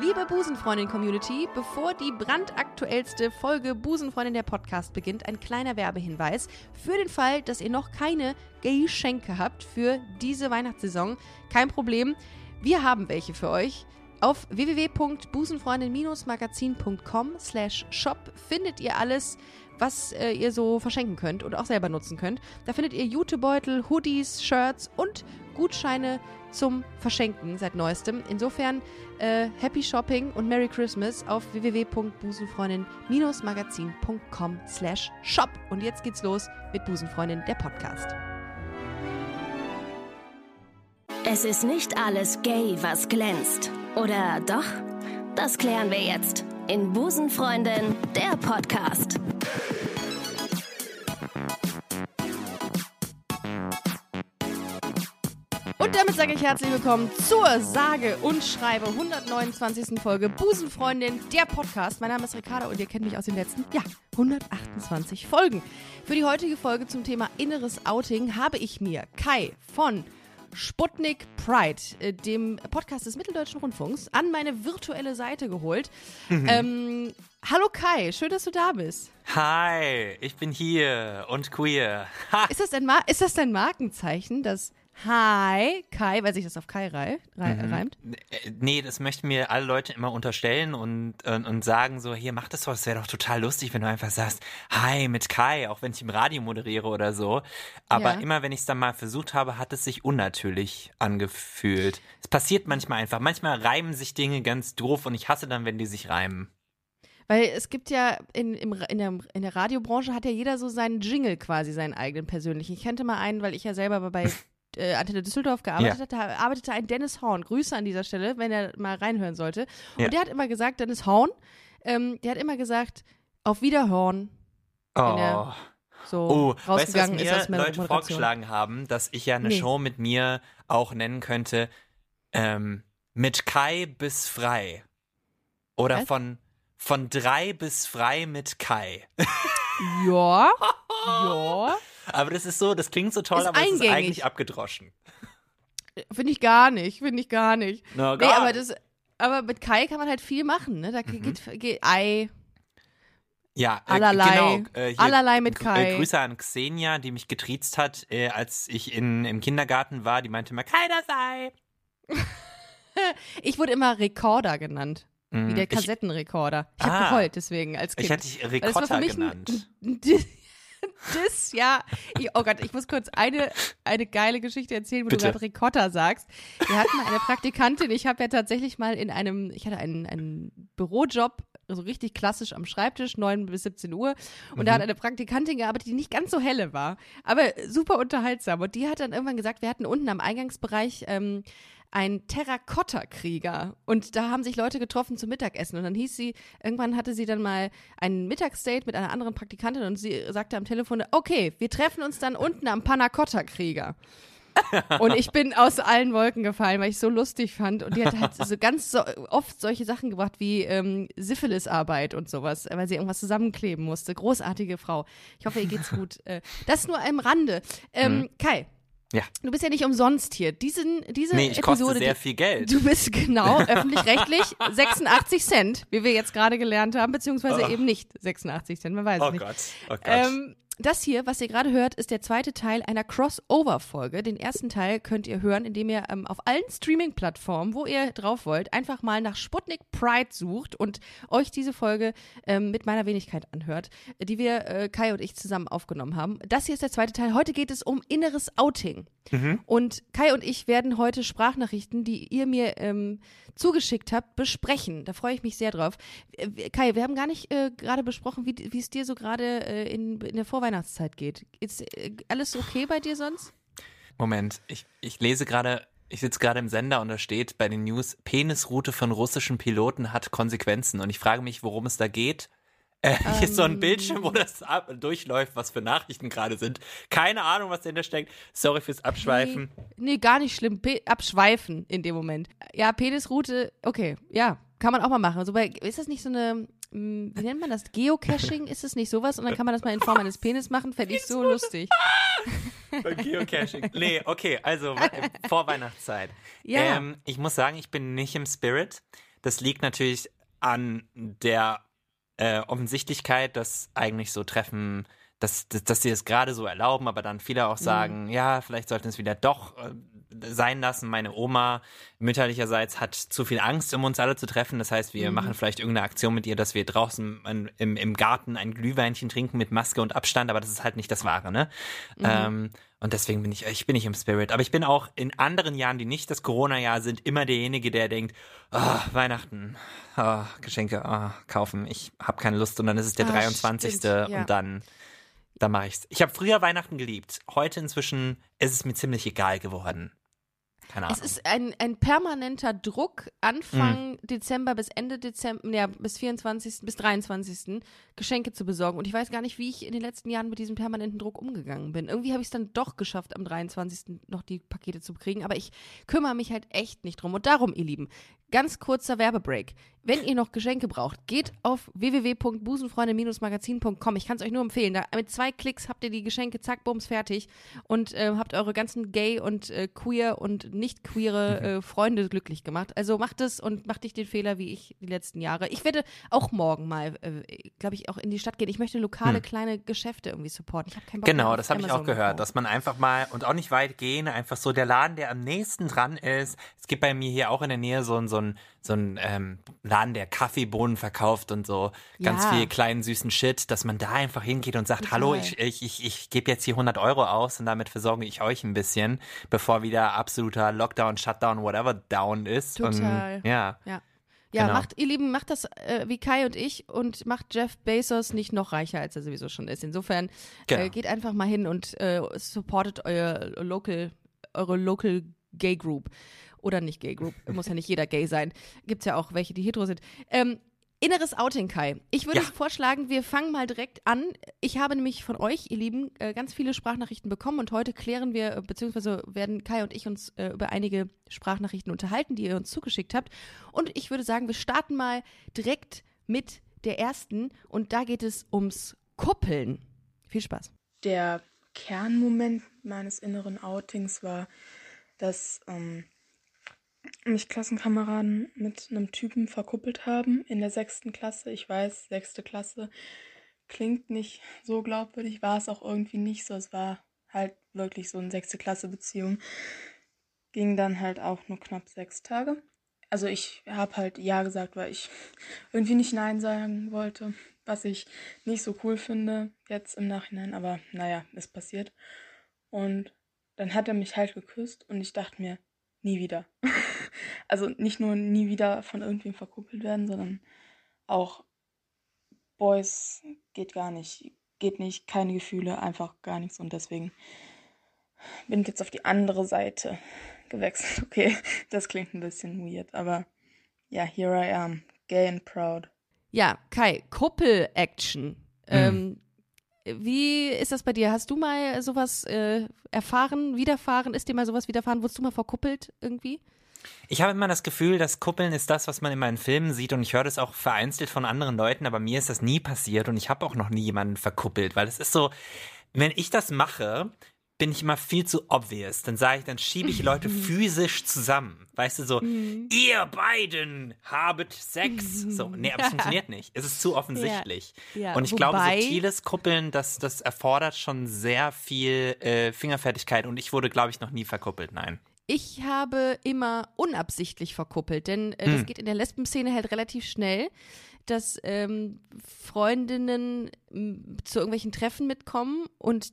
Liebe Busenfreundin-Community, bevor die brandaktuellste Folge Busenfreundin der Podcast beginnt, ein kleiner Werbehinweis. Für den Fall, dass ihr noch keine Geschenke habt für diese Weihnachtssaison, kein Problem. Wir haben welche für euch. Auf www.busenfreundin-magazin.com slash shop findet ihr alles, was äh, ihr so verschenken könnt und auch selber nutzen könnt. Da findet ihr Jutebeutel, Hoodies, Shirts und Gutscheine zum Verschenken seit neuestem. Insofern äh, Happy Shopping und Merry Christmas auf www.busenfreundin-magazin.com slash shop. Und jetzt geht's los mit Busenfreundin, der Podcast. Es ist nicht alles gay, was glänzt. Oder doch? Das klären wir jetzt in Busenfreundin, der Podcast. Und damit sage ich herzlich willkommen zur sage und schreibe 129. Folge Busenfreundin, der Podcast. Mein Name ist Ricarda und ihr kennt mich aus den letzten, ja, 128 Folgen. Für die heutige Folge zum Thema inneres Outing habe ich mir Kai von Sputnik Pride, äh, dem Podcast des Mitteldeutschen Rundfunks, an meine virtuelle Seite geholt. Ähm, hallo Kai, schön, dass du da bist. Hi, ich bin hier und queer. Ha. Ist das dein, Ma ist das dein Markenzeichen, das Hi Kai, weil sich das auf Kai rei rei reimt? Äh, Nee, das möchten mir alle Leute immer unterstellen und, und, und sagen so, hier, mach das doch, das wäre doch total lustig, wenn du einfach sagst, hi mit Kai, auch wenn ich im Radio moderiere oder so. Aber Ja. immer, wenn ich es dann mal versucht habe, hat es sich unnatürlich angefühlt. Es passiert manchmal einfach. Manchmal reimen sich Dinge ganz doof und ich hasse dann, wenn die sich reimen. Weil es gibt ja in, im, in, der, in der Radiobranche hat ja jeder so seinen Jingle quasi, seinen eigenen persönlichen. Ich kannte mal einen, weil ich ja selber bei äh, Antenne Düsseldorf gearbeitet Ja. hatte, da arbeitete ein Dennis Horn. Grüße an dieser Stelle, wenn er mal reinhören sollte. Und Ja. der hat immer gesagt, Dennis Horn, ähm, der hat immer gesagt, auf Wiederhorn, Oh. so Oh, weißt du, was ist mir meiner Leute vorgeschlagen haben, dass ich ja eine Nee. Show mit mir auch nennen könnte, ähm, mit Kai bis frei. Oder Was? von, von drei bis frei mit Kai. Ja, ja, Aber das ist so, das klingt so toll, Ist aber es ist eingängig. eigentlich abgedroschen. finde ich gar nicht, finde ich gar nicht. Na, Nee, aber das, aber mit Kai kann man halt viel machen, ne? Da Mhm. geht, geht Ei, ja, äh, allerlei, genau, äh, allerlei mit Gr- Kai. Äh, Grüße an Xenia, die mich getriezt hat, äh, als ich in, im Kindergarten war. Die meinte immer, Kai, das sei. Ich wurde immer Rekorder genannt. Wie Mm, der ich, Kassettenrekorder. Ich habe Ah. geheult deswegen als Kind. ich hatte dich mich genannt. Ein, das, ja. Oh Gott, ich muss kurz eine, eine geile Geschichte erzählen, wo Bitte. du gerade Ricotta sagst. Wir hatten mal eine Praktikantin, ich habe ja tatsächlich mal in einem, ich hatte einen, einen Bürojob, so richtig klassisch am Schreibtisch, 9 bis 17 Uhr. Und da hat eine Praktikantin gearbeitet, die nicht ganz so helle war, aber super unterhaltsam. Und die hat dann irgendwann gesagt, wir hatten unten am Eingangsbereich ähm, ein Terrakotta-Krieger. Und da haben sich Leute getroffen zum Mittagessen. Und dann hieß sie, irgendwann hatte sie dann mal ein Mittagsdate mit einer anderen Praktikantin und sie sagte am Telefon, okay, wir treffen uns dann unten am Panacotta-Krieger. Und ich bin aus allen Wolken gefallen, weil ich so lustig fand. Und die hat halt so ganz so oft solche Sachen gebracht wie ähm, Syphilisarbeit und sowas, weil sie irgendwas zusammenkleben musste. Großartige Frau. Ich hoffe, ihr geht's gut. Äh, das nur am Rande. Ähm, Kai, Ja. du bist ja nicht umsonst hier. Diesen, diese Nee, ich koste Episode, sehr die, viel Geld. Du bist genau öffentlich-rechtlich 86 Cent, wie wir jetzt gerade gelernt haben, beziehungsweise eben nicht 86 Cent, man weiß es Oh nicht. Gott, oh Gott. Ähm, das hier, was ihr gerade hört, ist der zweite Teil einer Crossover-Folge. Den ersten Teil könnt ihr hören, indem ihr ähm, auf allen Streaming-Plattformen, wo ihr drauf wollt, einfach mal nach Sputnik Pride sucht und euch diese Folge ähm, mit meiner Wenigkeit anhört, die wir, äh, Kai und ich, zusammen aufgenommen haben. Das hier ist der zweite Teil. Heute geht es um inneres Outing. Und Kai und ich werden heute Sprachnachrichten, die ihr mir ähm, zugeschickt habt, besprechen. Da freue ich mich sehr drauf. Äh, Kai, wir haben gar nicht äh, gerade besprochen, wie wie es dir so gerade äh, in, in der Vorweihnachtszeit geht. Ist äh, alles okay bei dir sonst? Moment, ich, ich lese gerade, ich sitze gerade im Sender und da steht bei den News, Penisroute von russischen Piloten hat Konsequenzen. Und ich frage mich, worum es da geht. Äh, hier ist so ein Ähm. Bildschirm, wo das ab, durchläuft, was für Nachrichten gerade sind. Keine Ahnung, was dahinter steckt. Sorry fürs Abschweifen. Nee, nee gar nicht schlimm. Pe abschweifen in dem Moment. Ja, Penisroute, okay, ja, kann man auch mal machen. So bei, ist das nicht so eine, wie nennt man das? Geocaching? Ist das nicht sowas? Und dann kann man das mal in Form eines Penis machen? Fände ich so lustig. Geocaching. Nee, okay, also äh, Vorweihnachtszeit. Ja. Ähm, ich muss sagen, ich bin nicht im Spirit. das liegt natürlich an der äh, Offensichtlichkeit, dass eigentlich so Treffen, dass, dass, dass sie es gerade so erlauben, aber dann viele auch sagen, mhm. ja, vielleicht sollten es wieder doch äh, sein lassen. Meine Oma mütterlicherseits hat zu viel Angst, um uns alle zu treffen. Das heißt, wir mhm. machen vielleicht irgendeine Aktion mit ihr, dass wir draußen im, im Garten ein Glühweinchen trinken mit Maske und Abstand, aber das ist halt nicht das Wahre, ne? Mhm. Ähm, und deswegen bin ich, ich bin nicht im Spirit. Aber ich bin auch in anderen Jahren, die nicht das Corona-Jahr sind, immer derjenige, der denkt, oh, Weihnachten, oh, Geschenke oh, kaufen, ich habe keine Lust. Und dann ist es der ah, 23. Stimmt, ja. und dann, dann mache ich's. Ich habe früher Weihnachten geliebt. Heute inzwischen ist es mir ziemlich egal geworden. Keine Ahnung. Es ist ein, ein permanenter Druck, Anfang mhm. Dezember bis Ende Dezember, ja, bis 24., bis 23. Geschenke zu besorgen. Und ich weiß gar nicht, wie ich in den letzten Jahren mit diesem permanenten Druck umgegangen bin. Irgendwie habe ich es dann doch geschafft, am 23. noch die Pakete zu kriegen. Aber ich kümmere mich halt echt nicht drum. Und darum, ihr Lieben, ganz kurzer Werbebreak. Wenn ihr noch Geschenke braucht, geht auf www.busenfreunde-magazin.com. Ich kann es euch nur empfehlen. Da, mit zwei Klicks habt ihr die Geschenke, zack, bums, fertig. Und äh, habt eure ganzen gay und äh, queer und nicht queere äh, Freunde glücklich gemacht. Also macht es und macht nicht den Fehler wie ich die letzten Jahre. Ich werde auch morgen mal, äh, glaube ich, auch in die Stadt gehen. Ich möchte lokale hm. kleine Geschäfte irgendwie supporten. Ich habe keinen Bock Genau, das habe ich auch gehört, dass man einfach mal und auch nicht weit gehen, einfach so der Laden, der am nächsten dran ist. Es gibt bei mir hier auch in der Nähe so, so ein so ein ähm, Laden, der Kaffeebohnen verkauft und so ganz ja. viel kleinen süßen Shit, dass man da einfach hingeht und sagt, Total. hallo, ich, ich, ich, ich gebe jetzt hier 100 Euro aus und damit versorge ich euch ein bisschen, bevor wieder absoluter Lockdown, Shutdown, whatever down ist. Total. Und, ja. ja. Ja, genau. macht, ihr Lieben, macht das äh, wie Kai und ich und macht Jeff Bezos nicht noch reicher, als er sowieso schon ist. Insofern äh, genau. äh, geht einfach mal hin und äh, supportet euer local, eure local Gay Group oder nicht Gay Group. Muss ja nicht jeder gay sein. Gibt es ja auch welche, die hetero sind. Ähm, Inneres Outing, Kai. Ich würde ja. vorschlagen, wir fangen mal direkt an. Ich habe nämlich von euch, ihr Lieben, äh, ganz viele Sprachnachrichten bekommen und heute klären wir, äh, beziehungsweise werden Kai und ich uns äh, über einige Sprachnachrichten unterhalten, die ihr uns zugeschickt habt. Und ich würde sagen, wir starten mal direkt mit der ersten und da geht es ums Kuppeln. Viel Spaß. Der Kernmoment meines inneren Outings war, dass ähm, mich Klassenkameraden mit einem Typen verkuppelt haben in der sechsten Klasse. Ich weiß, sechste Klasse klingt nicht so glaubwürdig, war es auch irgendwie nicht so. Es war halt wirklich so eine sechste Klasse Beziehung. Ging dann halt auch nur knapp sechs Tage. Also ich habe halt Ja gesagt, weil ich irgendwie nicht Nein sagen wollte, was ich nicht so cool finde jetzt im Nachhinein. Aber naja, ist passiert. Und dann hat er mich halt geküsst und ich dachte mir, nie wieder. also nicht nur nie wieder von irgendwem verkuppelt werden, sondern auch Boys geht gar nicht. Geht nicht, keine Gefühle, einfach gar nichts. Und deswegen bin ich jetzt auf die andere Seite gewechselt. Okay, das klingt ein bisschen weird, aber ja, here I am, gay and proud. Ja, Kai, Kuppel-Action. Mhm. Ähm, wie ist das bei dir? Hast du mal sowas äh, erfahren, widerfahren? Ist dir mal sowas widerfahren? Wurdest du mal verkuppelt irgendwie? Ich habe immer das Gefühl, dass Kuppeln ist das, was man in meinen Filmen sieht und ich höre das auch vereinzelt von anderen Leuten, aber mir ist das nie passiert und ich habe auch noch nie jemanden verkuppelt, weil es ist so, wenn ich das mache, bin ich immer viel zu obvious. Dann sage ich, dann schiebe ich Leute physisch zusammen. Weißt du, so, mhm. ihr beiden habet Sex. So, nee, aber es funktioniert nicht. Es ist zu offensichtlich. Ja, ja. Und ich Wobei, glaube, subtiles Kuppeln, das, das erfordert schon sehr viel äh, Fingerfertigkeit und ich wurde, glaube ich, noch nie verkuppelt, nein. Ich habe immer unabsichtlich verkuppelt, denn äh, hm. das geht in der Lesben-Szene halt relativ schnell, dass ähm, Freundinnen zu irgendwelchen Treffen mitkommen und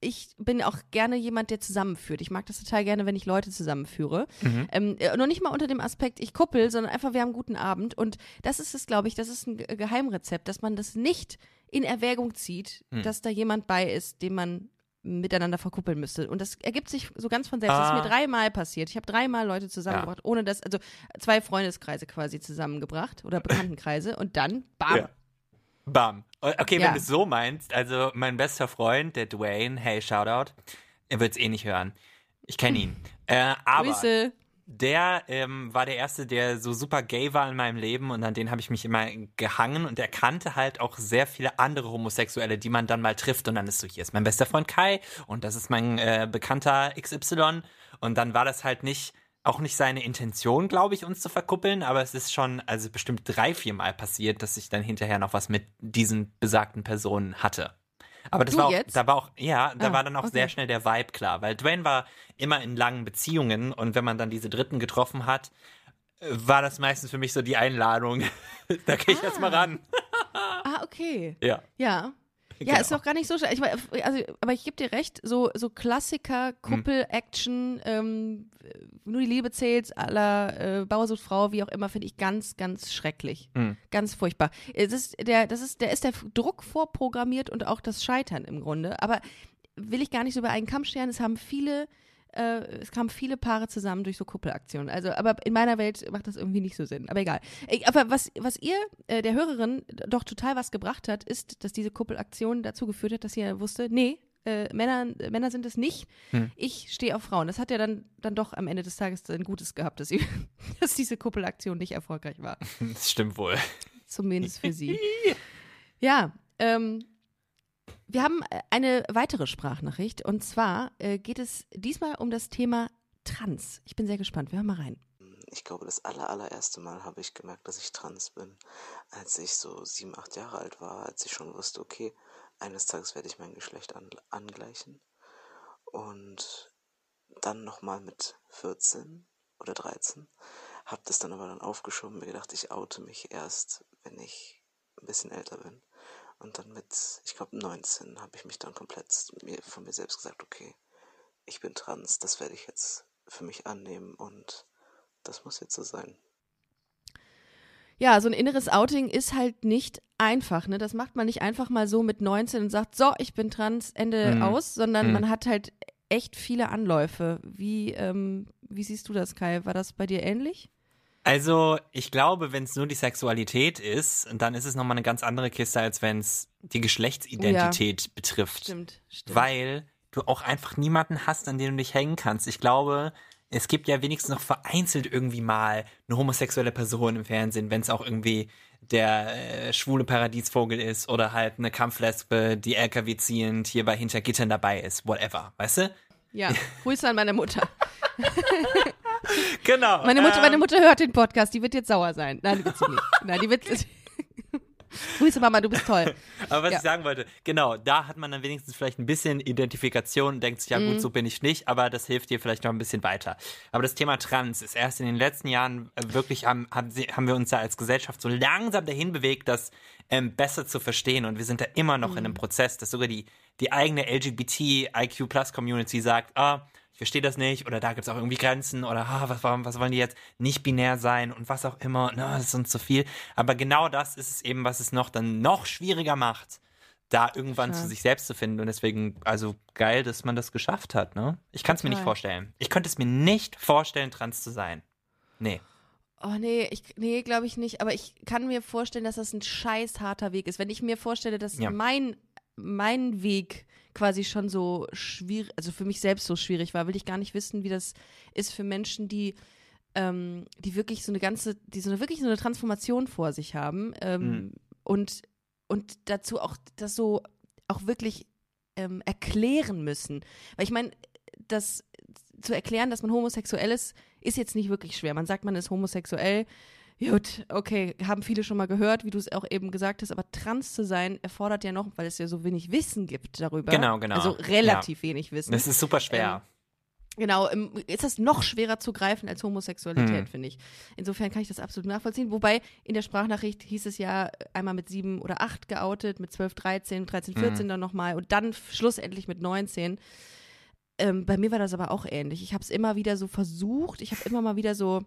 ich bin auch gerne jemand, der zusammenführt. Ich mag das total gerne, wenn ich Leute zusammenführe. Mhm. Ähm, äh, noch nicht mal unter dem Aspekt, ich kuppel, sondern einfach, wir haben einen guten Abend. Und das ist es, glaube ich, das ist ein Geheimrezept, dass man das nicht in Erwägung zieht, mhm. dass da jemand bei ist, den man miteinander verkuppeln müsste. Und das ergibt sich so ganz von selbst. Ah. Das ist mir ah. dreimal passiert. Ich habe dreimal Leute zusammengebracht, ja. ohne dass, also zwei Freundeskreise quasi zusammengebracht oder Bekanntenkreise und dann, bam, ja. Bam. Okay, ja. wenn du es so meinst, also mein bester Freund, der Dwayne, hey, Shoutout, er wird es eh nicht hören. Ich kenne ihn. Äh, aber Grüße. Der ähm, war der Erste, der so super gay war in meinem Leben und an den habe ich mich immer gehangen und er kannte halt auch sehr viele andere Homosexuelle, die man dann mal trifft und dann ist so, hier ist mein bester Freund Kai und das ist mein äh, bekannter XY und dann war das halt nicht auch nicht seine Intention, glaube ich, uns zu verkuppeln, aber es ist schon, also bestimmt drei, vier Mal passiert, dass ich dann hinterher noch was mit diesen besagten Personen hatte. Aber das Du war auch, jetzt? da war auch, ja, da Ah, war dann auch okay. sehr schnell der Vibe klar, weil Dwayne war immer in langen Beziehungen und wenn man dann diese Dritten getroffen hat, äh, war das meistens für mich so die Einladung. da gehe ich jetzt mal ran. Ah, okay. Ja. Ja. Ja, Genau. ist doch gar nicht so schlecht. Ich, mein, also, aber ich gebe dir recht, so, so Klassiker, Kuppel-Action, ähm, nur die Liebe zählt, aller äh, Bauer sucht Frau, wie auch immer, finde ich ganz, ganz schrecklich. Mhm. Ganz furchtbar. Es ist der, das ist, der ist der Druck vorprogrammiert und auch das Scheitern im Grunde. Aber will ich gar nicht so über einen Kamm scheren. Es haben viele, äh, es kamen viele Paare zusammen durch so Kuppelaktionen. Also, aber in meiner Welt macht das irgendwie nicht so Sinn. Aber egal. Aber was, was ihr, äh, der Hörerin, doch total was gebracht hat, ist, dass diese Kuppelaktion dazu geführt hat, dass sie wusste, nee, äh, Männer, äh, Männer sind es nicht. Hm. Ich stehe auf Frauen. Das hat ja dann, dann doch am Ende des Tages ein Gutes gehabt, dass, sie, dass diese Kuppelaktion nicht erfolgreich war. Das stimmt wohl. Zumindest für sie. Ja, ähm, wir haben äh, eine weitere Sprachnachricht und zwar äh, geht es diesmal um das Thema Trans. Ich bin sehr gespannt. Wir hören mal rein. Ich glaube, das aller, allererste Mal habe ich gemerkt, dass ich trans bin, als ich so sieben, acht Jahre alt war, als ich schon wusste, okay, eines Tages werde ich mein Geschlecht an, angleichen. Und dann nochmal mit 14 oder 13, habe das dann aber dann aufgeschoben, mir gedacht, ich oute mich erst, wenn ich ein bisschen älter bin. Und dann mit, ich glaube 19, habe ich mich dann komplett mir, von mir selbst gesagt, okay, ich bin trans, das werde ich jetzt für mich annehmen und das muss jetzt so sein. Ja, so ein inneres Outing ist halt nicht einfach. Ne? Das macht man nicht einfach mal so mit 19 und sagt, so, ich bin trans, Ende Mhm. aus, sondern Mhm. man hat halt echt viele Anläufe. Wie, ähm, wie siehst du das, Kai? War das bei dir ähnlich? Also, ich glaube, wenn es nur die Sexualität ist, dann ist es nochmal eine ganz andere Kiste, als wenn es die Geschlechtsidentität betrifft. Stimmt, stimmt. Weil du auch einfach niemanden hast, an den du dich hängen kannst. Ich glaube, es gibt ja wenigstens noch vereinzelt irgendwie mal eine homosexuelle Person im Fernsehen, wenn es auch irgendwie der äh, schwule Paradiesvogel ist oder halt eine Kampflesbe, die LKW ziehend hier bei Hintergittern dabei ist, whatever, weißt du? ja, Grüße an meine Mutter. Genau. Meine Mutter, ähm, meine Mutter hört den Podcast, die wird jetzt sauer sein. Nein, die wird sie nicht. Nein, die wird. Grüße Mama, du bist toll. Aber was Ja. ich sagen wollte, genau, da hat man dann wenigstens vielleicht ein bisschen Identifikation und denkt sich, ja Mhm. gut, so bin ich nicht, aber das hilft dir vielleicht noch ein bisschen weiter. Aber das Thema Trans ist erst in den letzten Jahren äh, wirklich, haben, haben, wir uns da als Gesellschaft so langsam dahin bewegt, das ähm, besser zu verstehen und wir sind da immer noch Mhm. in einem Prozess, dass sogar die, die eigene LGBT-IQ-Plus-Community sagt, ah, verstehe das nicht oder da gibt es auch irgendwie Grenzen oder ah, was, warum- was wollen die jetzt nicht binär sein und was auch immer, na, das ist uns zu viel. Aber genau das ist es eben, was es noch dann noch schwieriger macht, da irgendwann Klar. zu sich selbst zu finden. Und deswegen, also geil, dass man das geschafft hat, ne? Ich kann es mir nicht vorstellen. Ich könnte es mir nicht vorstellen, trans zu sein. Nee. Oh nee, ich, nee, glaube ich nicht. Aber ich kann mir vorstellen, dass das ein scheiß harter Weg ist. Wenn ich mir vorstelle, dass Ja. mein, mein Weg quasi schon so schwierig, also für mich selbst so schwierig war, will ich gar nicht wissen, wie das ist für Menschen, die, ähm, die wirklich so eine ganze, die so eine wirklich so eine Transformation vor sich haben ähm, Mhm. und, und dazu auch das so auch wirklich ähm, erklären müssen. Weil ich meine, das zu erklären, dass man homosexuell ist, ist jetzt nicht wirklich schwer. Man sagt, man ist homosexuell. Gut, okay, haben viele schon mal gehört, wie du es auch eben gesagt hast, aber trans zu sein erfordert ja noch, weil es ja so wenig Wissen gibt darüber. Genau, genau. Also relativ wenig Wissen. Das ist super schwer. Genau, ähm, ist das noch schwerer zu greifen als Homosexualität, Hm. finde ich. Insofern kann ich das absolut nachvollziehen. Wobei in der Sprachnachricht hieß es ja einmal mit sieben oder acht geoutet, mit zwölf, 13, 13, 14 dann nochmal und dann schlussendlich mit 19. Ähm, bei mir war das aber auch ähnlich. Ich habe es immer wieder so versucht. Ich habe immer mal wieder so,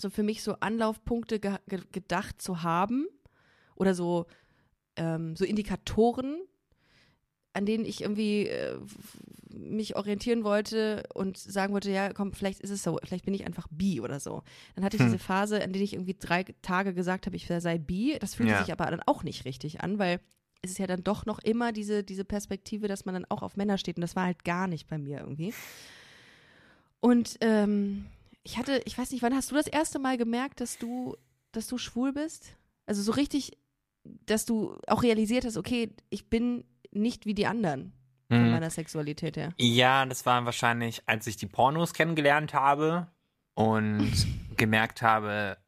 so für mich so Anlaufpunkte ge ge gedacht zu haben oder so, ähm, so Indikatoren, an denen ich irgendwie äh, mich orientieren wollte und sagen wollte, ja, komm, vielleicht ist es so, vielleicht bin ich einfach bi oder so. Dann hatte ich Hm. diese Phase, in der ich irgendwie drei Tage gesagt habe, ich sei bi. Das fühlte Ja. sich aber dann auch nicht richtig an, weil es ist ja dann doch noch immer diese, diese Perspektive, dass man dann auch auf Männer steht und das war halt gar nicht bei mir irgendwie. Und ähm, ich hatte, ich weiß nicht, wann hast du das erste Mal gemerkt, dass du, dass du schwul bist? Also so richtig, dass du auch realisiert hast, okay, ich bin nicht wie die anderen von Mhm. meiner Sexualität her. Ja, das war wahrscheinlich, als ich die Pornos kennengelernt habe. und gemerkt habe,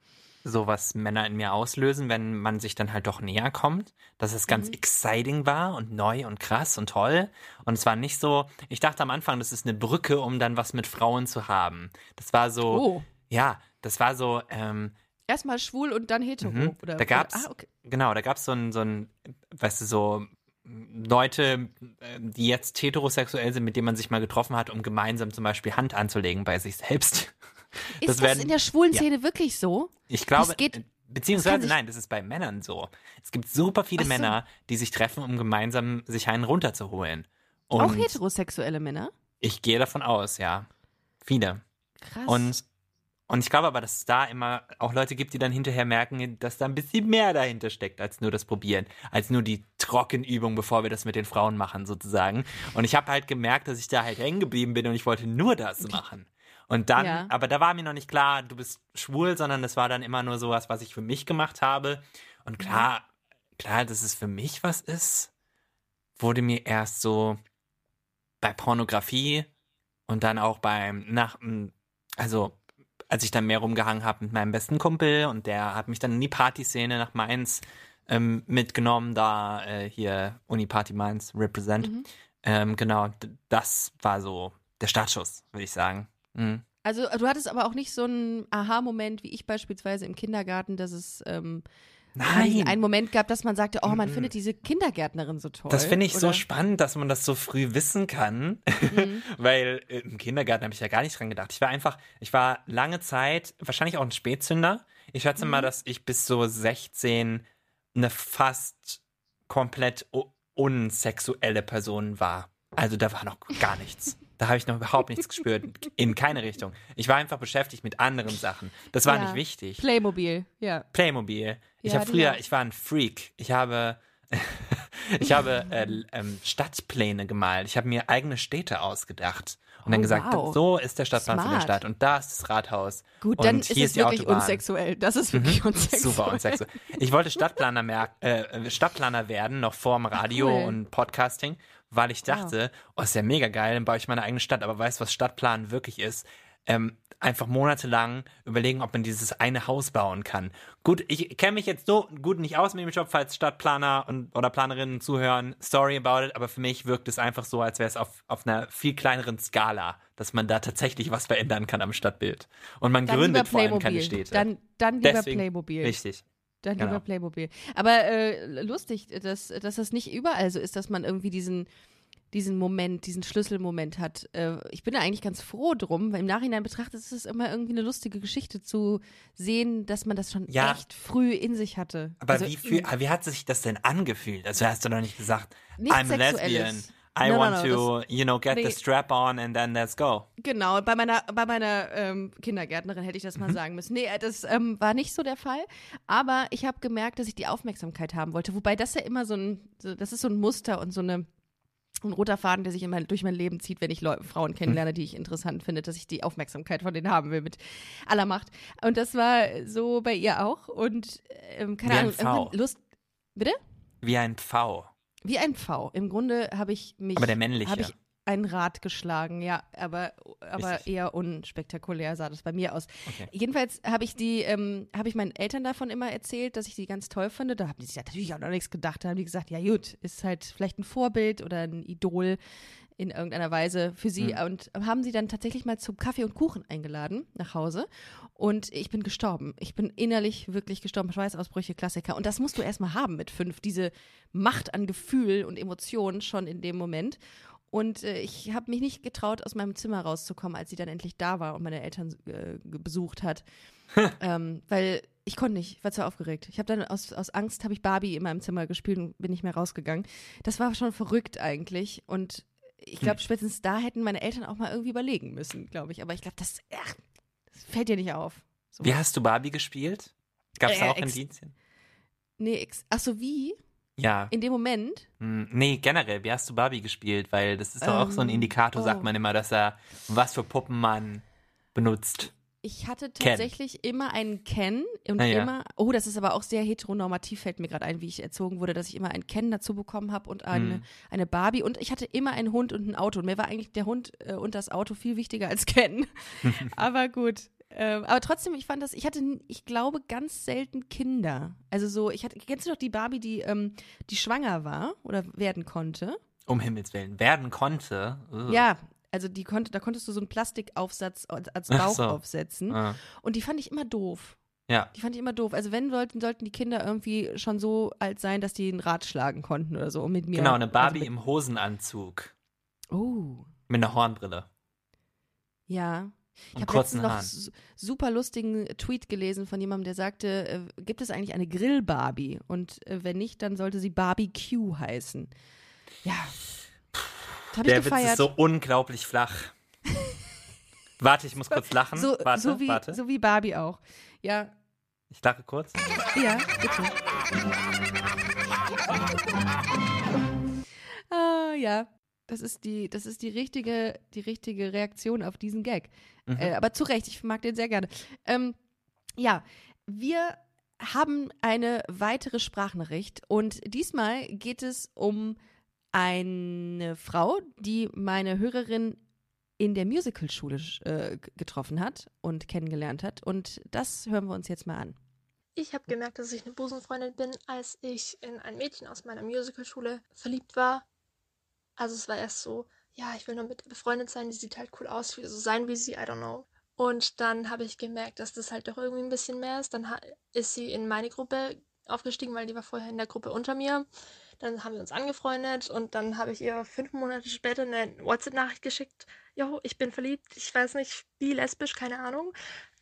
so was Männer in mir auslösen, wenn man sich dann halt doch näher kommt, dass es ganz Mhm. exciting war und neu und krass und toll. Und es war nicht so, ich dachte am Anfang, das ist eine Brücke, um dann was mit Frauen zu haben. Das war so, Oh. ja, das war so, ähm, Erstmal schwul und dann hetero. Mhm. Oder, Da gab's- Oder, ah, okay. Genau, da gab es so ein, so ein, weißt du, so Leute, äh, die jetzt heterosexuell sind, mit denen man sich mal getroffen hat, um gemeinsam zum Beispiel Hand anzulegen bei sich selbst. Ist das, werden- in der schwulen Szene wirklich so? Ich glaube, Das geht- äh, das beziehungsweise nein, das ist bei Männern so. Es gibt super viele so. Männer, die sich treffen, um gemeinsam sich einen runterzuholen. Und Auch heterosexuelle Männer? ich gehe davon aus, ja. Viele. Krass. Und, und ich glaube aber, dass es da immer auch Leute gibt, die dann hinterher merken, dass da ein bisschen mehr dahinter steckt, als nur das Probieren, als nur die Trockenübung, bevor wir das mit den Frauen machen, sozusagen. Und ich habe halt gemerkt, dass ich da halt hängen geblieben bin und ich wollte nur das machen. Und dann, Ja. aber da war mir noch nicht klar, du bist schwul, sondern das war dann immer nur sowas, was ich für mich gemacht habe. Und klar, klar, dass es für mich was ist, wurde mir erst so bei Pornografie und dann auch beim nach also als ich dann mehr rumgehangen habe mit meinem besten Kumpel und der hat mich dann in die Partyszene nach Mainz ähm, mitgenommen, da äh, hier Uni Party Mainz represent. Mhm. Ähm, genau, das war so der Startschuss, würde ich sagen. Mhm. Also du hattest aber auch nicht so einen Aha-Moment wie ich beispielsweise im Kindergarten, dass es ähm, Nein, einen Moment gab, dass man sagte, oh, man Mhm. findet diese Kindergärtnerin so toll. das finde ich so Oder- spannend, dass man das so früh wissen kann, Mhm. weil äh, im Kindergarten habe ich ja gar nicht dran gedacht. Ich war einfach, ich war lange Zeit, wahrscheinlich auch ein Spätzünder. Ich schätze mal, dass ich bis so 16 eine fast komplett unsexuelle Person war. Also da war noch gar nichts. Da habe ich noch überhaupt nichts gespürt. In keine Richtung. Ich war einfach beschäftigt mit anderen Sachen. Das war Ja. nicht wichtig. Playmobil, ja. Playmobil. Ich Ja, habe früher, ich war ein Freak. Ich habe, ich habe äh, ähm, Stadtpläne gemalt. Ich habe mir eigene Städte ausgedacht und dann Oh, gesagt, wow. so ist der Stadtplan von der Smart. Stadt und da ist das Rathaus. Gut, und dann ist es die wirklich Autobahn. Mhm. unsexuell. Das ist wirklich unsexuell. Super unsexuell. Ich wollte Stadtplaner, äh, Stadtplaner werden, noch vorm Radio Cool. und Podcasting, weil ich dachte, oh, ist ja mega geil, dann baue ich meine eigene Stadt. Aber weißt du, was Stadtplanen wirklich ist? Ähm, einfach monatelang überlegen, ob man dieses eine Haus bauen kann. Gut, ich kenne mich jetzt so gut nicht aus mit dem Job, falls Stadtplaner und, oder Planerinnen zuhören. Sorry about it, aber für mich wirkt es einfach so, als wäre es auf, auf einer viel kleineren Skala, dass man da tatsächlich was verändern kann am Stadtbild. Und man Dann gründet vor allem keine Städte. Dann, dann lieber Deswegen- Playmobil. Richtig. Dann Genau. lieber Playmobil. Aber äh, lustig, dass, dass das nicht überall so ist, dass man irgendwie diesen, diesen Moment, diesen Schlüsselmoment hat. Äh, ich bin da eigentlich ganz froh drum, weil im Nachhinein betrachtet ist es immer irgendwie eine lustige Geschichte zu sehen, dass man das schon Ja. echt früh in sich hatte. Aber Also, wie, fühl, wie hat sich das denn angefühlt? Also hast du doch nicht gesagt, Nichts I'm a lesbian. I No, no, want no, to, you know, get nee. the strap on and then let's go. Genau, bei meiner, bei meiner ähm, Kindergärtnerin hätte ich das mal Mhm. sagen müssen. Nee, äh, das ähm, war nicht so der Fall. Aber ich habe gemerkt, dass ich die Aufmerksamkeit haben wollte. Wobei das ja immer so ein, so, das ist so ein Muster und so eine, ein roter Faden, der sich immer durch mein Leben zieht, wenn ich Leu Frauen kennenlerne, die ich interessant finde, dass ich die Aufmerksamkeit von denen haben will mit aller Macht. Und das war so bei ihr auch. Und ähm, keine Wie Ahnung, Lust. Bitte? Wie ein V. Wie ein V. Im Grunde habe ich mich. Aber der männliche. Habe ich ein Rad geschlagen, ja, aber, aber eher unspektakulär sah das bei mir aus. Okay. Jedenfalls habe ich die, ähm, habe ich meinen Eltern davon immer erzählt, dass ich die ganz toll finde. Da haben die sich natürlich auch noch nichts gedacht. Da haben die gesagt, ja gut, ist halt vielleicht ein Vorbild oder ein Idol in irgendeiner Weise für sie Hm. und haben sie dann tatsächlich mal zum Kaffee und Kuchen eingeladen nach Hause und ich bin gestorben. Ich bin innerlich wirklich gestorben. Schweißausbrüche, Klassiker. Und das musst du erstmal haben mit fünf, diese Macht an Gefühl und Emotionen schon in dem Moment. Und äh, ich habe mich nicht getraut, aus meinem Zimmer rauszukommen, als sie dann endlich da war und meine Eltern äh, besucht hat. ähm, weil ich konnte nicht, ich war zu aufgeregt. Ich habe dann aus, aus Angst, habe ich Barbie in meinem Zimmer gespielt und bin nicht mehr rausgegangen. Das war schon verrückt eigentlich. Und ich glaube, Hm. spätestens da hätten meine Eltern auch mal irgendwie überlegen müssen, glaube ich. Aber ich glaube, das, ach, das fällt dir nicht auf. So. Wie hast du Barbie gespielt? Gab es Äh, auch ex- Indizien? Nee, ex ach so, wie? Ja. In dem Moment? Hm, Nee, generell, wie hast du Barbie gespielt? Weil das ist doch auch so ein Ähm, Indikator, oh. sagt man immer, dass er, was für Puppen man benutzt. Ich hatte Ken. tatsächlich immer einen Ken und Ah, ja. immer, oh, das ist aber auch sehr heteronormativ, fällt mir gerade ein, wie ich erzogen wurde, dass ich immer einen Ken dazu bekommen habe und eine, Mhm. eine Barbie und ich hatte immer einen Hund und ein Auto und mir war eigentlich der Hund äh, und das Auto viel wichtiger als Ken. aber gut, Ähm, aber trotzdem, ich fand das, ich hatte, ich glaube, ganz selten Kinder. Also so, ich hatte, kennst du doch die Barbie, die, ähm, die schwanger war oder werden konnte? Um Himmels Willen. Werden konnte. Ugh. Ja, also die konnte, da konntest du so einen Plastikaufsatz als Bauch so. aufsetzen. Ah. Und die fand ich immer doof. Ja. Die fand ich immer doof. Also wenn sollten, sollten die Kinder irgendwie schon so alt sein, dass die ein Rad schlagen konnten oder so. Und mit mir. Genau, eine Barbie also im Hosenanzug. Oh, Mit einer Hornbrille. ja. Ich habe letztens noch Haaren. su- super lustigen Tweet gelesen von jemandem, der sagte, äh, gibt es eigentlich eine Grill-Barbie? Und äh, wenn nicht, dann sollte sie Barbecue heißen. Ja. Ich Der Witz ist so unglaublich flach. Warte, ich muss kurz lachen. so, warte, so, wie, warte. so wie Barbie auch. Ja, Ich lache kurz. Ja, bitte. ah, ja. Das ist die, das ist die richtige, die richtige Reaktion auf diesen Gag. Mhm. Äh, aber zu Recht, ich mag den sehr gerne. Ähm, ja, wir haben eine weitere Sprachnachricht und diesmal geht es um eine Frau, die meine Hörerin in der Musicalschule äh, getroffen hat und kennengelernt hat. Und das hören wir uns jetzt mal an. Ich habe gemerkt, dass ich eine Busenfreundin bin, als ich in ein Mädchen aus meiner Musicalschule verliebt war. Also es war erst so, ja, ich will nur mit ihr befreundet sein, die sieht halt cool aus, will so sein wie sie, I don't know. Und dann habe ich gemerkt, dass das halt doch irgendwie ein bisschen mehr ist. Dann ist sie in meine Gruppe aufgestiegen, weil die war vorher in der Gruppe unter mir. Dann haben wir uns angefreundet und dann habe ich ihr fünf Monate später eine WhatsApp-Nachricht geschickt. Jo, ich bin verliebt, ich weiß nicht, wie lesbisch, keine Ahnung.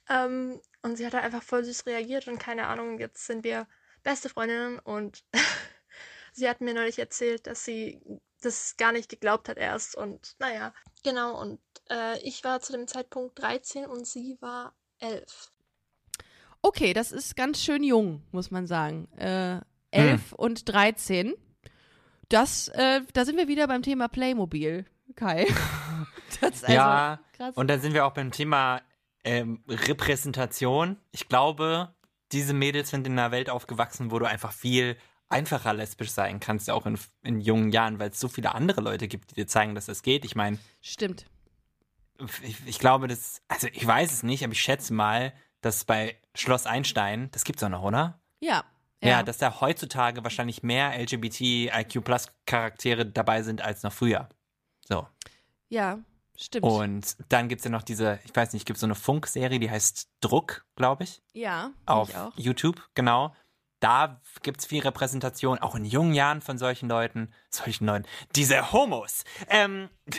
Ähm, und sie hat halt einfach voll süß reagiert und keine Ahnung, jetzt sind wir beste Freundinnen und sie hat mir neulich erzählt, dass sie das gar nicht geglaubt hat erst und naja, genau und äh, ich war zu dem Zeitpunkt 13 und sie war 11. Okay, das ist ganz schön jung, muss man sagen. Äh, 11 und 13. Das, äh, da sind wir wieder beim Thema Playmobil, Kai. Das ist also ja, krass. und dann sind wir auch beim Thema ähm, Repräsentation. Ich glaube, diese Mädels sind in einer Welt aufgewachsen, wo du einfach viel einfacher lesbisch sein kannst, auch in, in jungen Jahren, weil es so viele andere Leute gibt, die dir zeigen, dass das geht. Ich meine, Stimmt. ich, ich glaube, das, also ich weiß es nicht, aber ich schätze mal, dass bei Schloss Einstein, das gibt's auch noch, oder? Ja. Ja, dass da heutzutage wahrscheinlich mehr LGBTIQ-Plus-Charaktere dabei sind als noch früher. So. ja, stimmt. Und dann gibt's ja noch diese, ich weiß nicht, gibt so eine Funkserie, die heißt Druck, glaube ich, ja, auf ich auch. YouTube, genau. Da gibt's viel Repräsentation, auch in jungen Jahren von solchen Leuten, solchen Leuten, diese Homos. Ähm,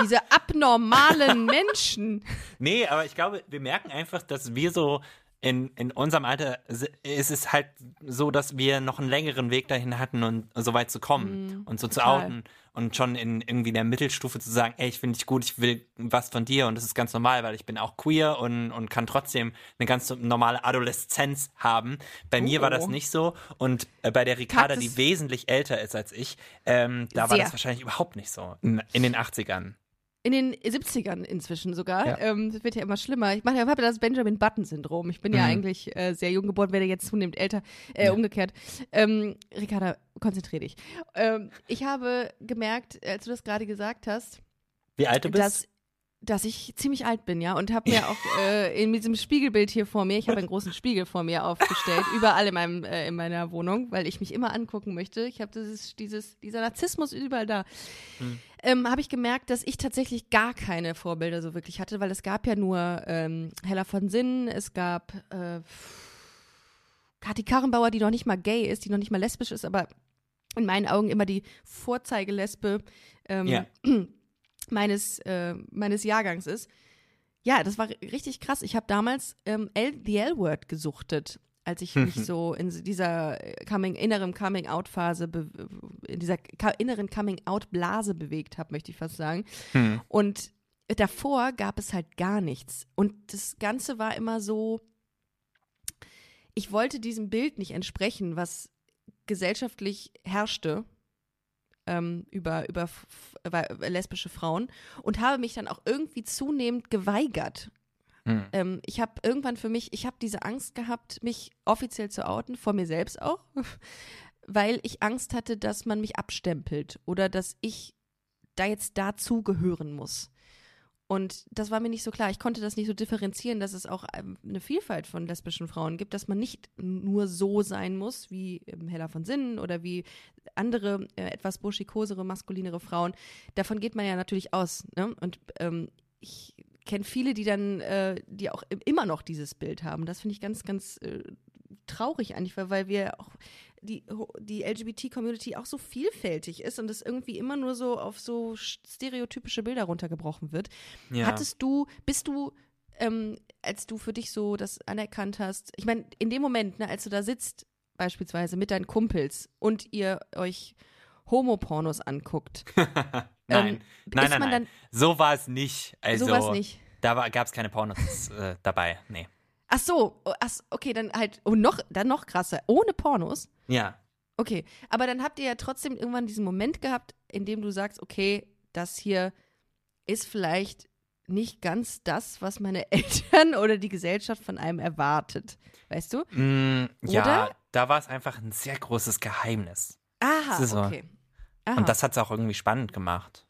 Diese abnormalen Menschen. Nee, aber ich glaube, wir merken einfach, dass wir so in, in unserem Alter ist es halt so, dass wir noch einen längeren Weg dahin hatten, und so weit zu kommen und so zu total. outen und schon in irgendwie der Mittelstufe zu sagen, ey, ich finde dich gut, ich will was von dir und das ist ganz normal, weil ich bin auch queer und, und kann trotzdem eine ganz normale Adoleszenz haben. Bei mir war das Oh. nicht so und äh, bei der Ricarda, die wesentlich älter ist als ich, ähm, da war das wahrscheinlich überhaupt nicht so in, in den 80ern. In den 70ern inzwischen sogar. Ja. Ähm, das wird ja immer schlimmer. Ich mache ja, habe ja das Benjamin Button-Syndrom. Ich bin ja Mhm. eigentlich äh, sehr jung geboren, werde jetzt zunehmend älter. Äh, Ja. Umgekehrt. Ähm, Ricarda, konzentrier dich. Ähm, ich habe gemerkt, als du das gerade gesagt hast, Wie alt du bist? Dass, ich ziemlich alt bin, ja, und habe mir auch äh, in diesem Spiegelbild hier vor mir, ich habe einen großen Spiegel vor mir aufgestellt, überall in meinem äh, in meiner Wohnung, weil ich mich immer angucken möchte. Ich habe dieses dieses dieser Narzissmus überall da. Ähm, habe ich gemerkt, dass ich tatsächlich gar keine Vorbilder so wirklich hatte, weil es gab ja nur ähm, Hella von Sinnen, es gab äh, Kathi Karrenbauer, die noch nicht mal gay ist, die noch nicht mal lesbisch ist, aber in meinen Augen immer die Vorzeigelesbe ähm, Ja. meines, äh, meines Jahrgangs ist. Ja, das war richtig krass. Ich habe damals ähm, L The L-Word gesuchtet, als ich mich so in dieser Coming, inneren Coming-out-Phase, in dieser inneren Coming-out-Blase bewegt habe, möchte ich fast sagen. Hm. Und davor gab es halt gar nichts. Und das Ganze war immer so, ich wollte diesem Bild nicht entsprechen, was gesellschaftlich herrschte ähm, über, über f- über lesbische Frauen und habe mich dann auch irgendwie zunehmend geweigert. Hm. Ähm, ich habe irgendwann für mich, ich habe diese Angst gehabt, mich offiziell zu outen, vor mir selbst auch, weil ich Angst hatte, dass man mich abstempelt oder dass ich da jetzt dazugehören muss. Und das war mir nicht so klar. Ich konnte das nicht so differenzieren, dass es auch ähm, eine Vielfalt von lesbischen Frauen gibt, dass man nicht nur so sein muss wie ähm, Hella von Sinnen oder wie andere äh, etwas burschikosere, maskulinere Frauen. Davon geht man ja natürlich aus. Ne? Und ähm, ich kenne viele, die dann, äh, die auch immer noch dieses Bild haben. Das finde ich ganz, ganz äh, traurig eigentlich, weil, weil wir auch die, die LGBT-Community auch so vielfältig ist und es irgendwie immer nur so auf so stereotypische Bilder runtergebrochen wird. Ja. Hattest du, bist du, ähm, als du für dich so das anerkannt hast, ich meine, in dem Moment, ne, als du da sitzt, beispielsweise mit deinen Kumpels und ihr euch Homopornos anguckt. nein, ähm, nein, nein, man nein. So war es nicht. Also, so was nicht. Da gab es keine Pornos äh, dabei. Nee. Ach so, oh, ach, okay, dann halt, oh, noch, dann noch krasser, ohne Pornos. Ja. Okay, aber dann habt ihr ja trotzdem irgendwann diesen Moment gehabt, in dem du sagst, okay, das hier ist vielleicht nicht ganz das, was meine Eltern oder die Gesellschaft von einem erwartet. Weißt du? Mm, ja, Oder? da war es einfach ein sehr großes Geheimnis. Aha, so. okay. Aha, Und das hat es auch irgendwie spannend gemacht.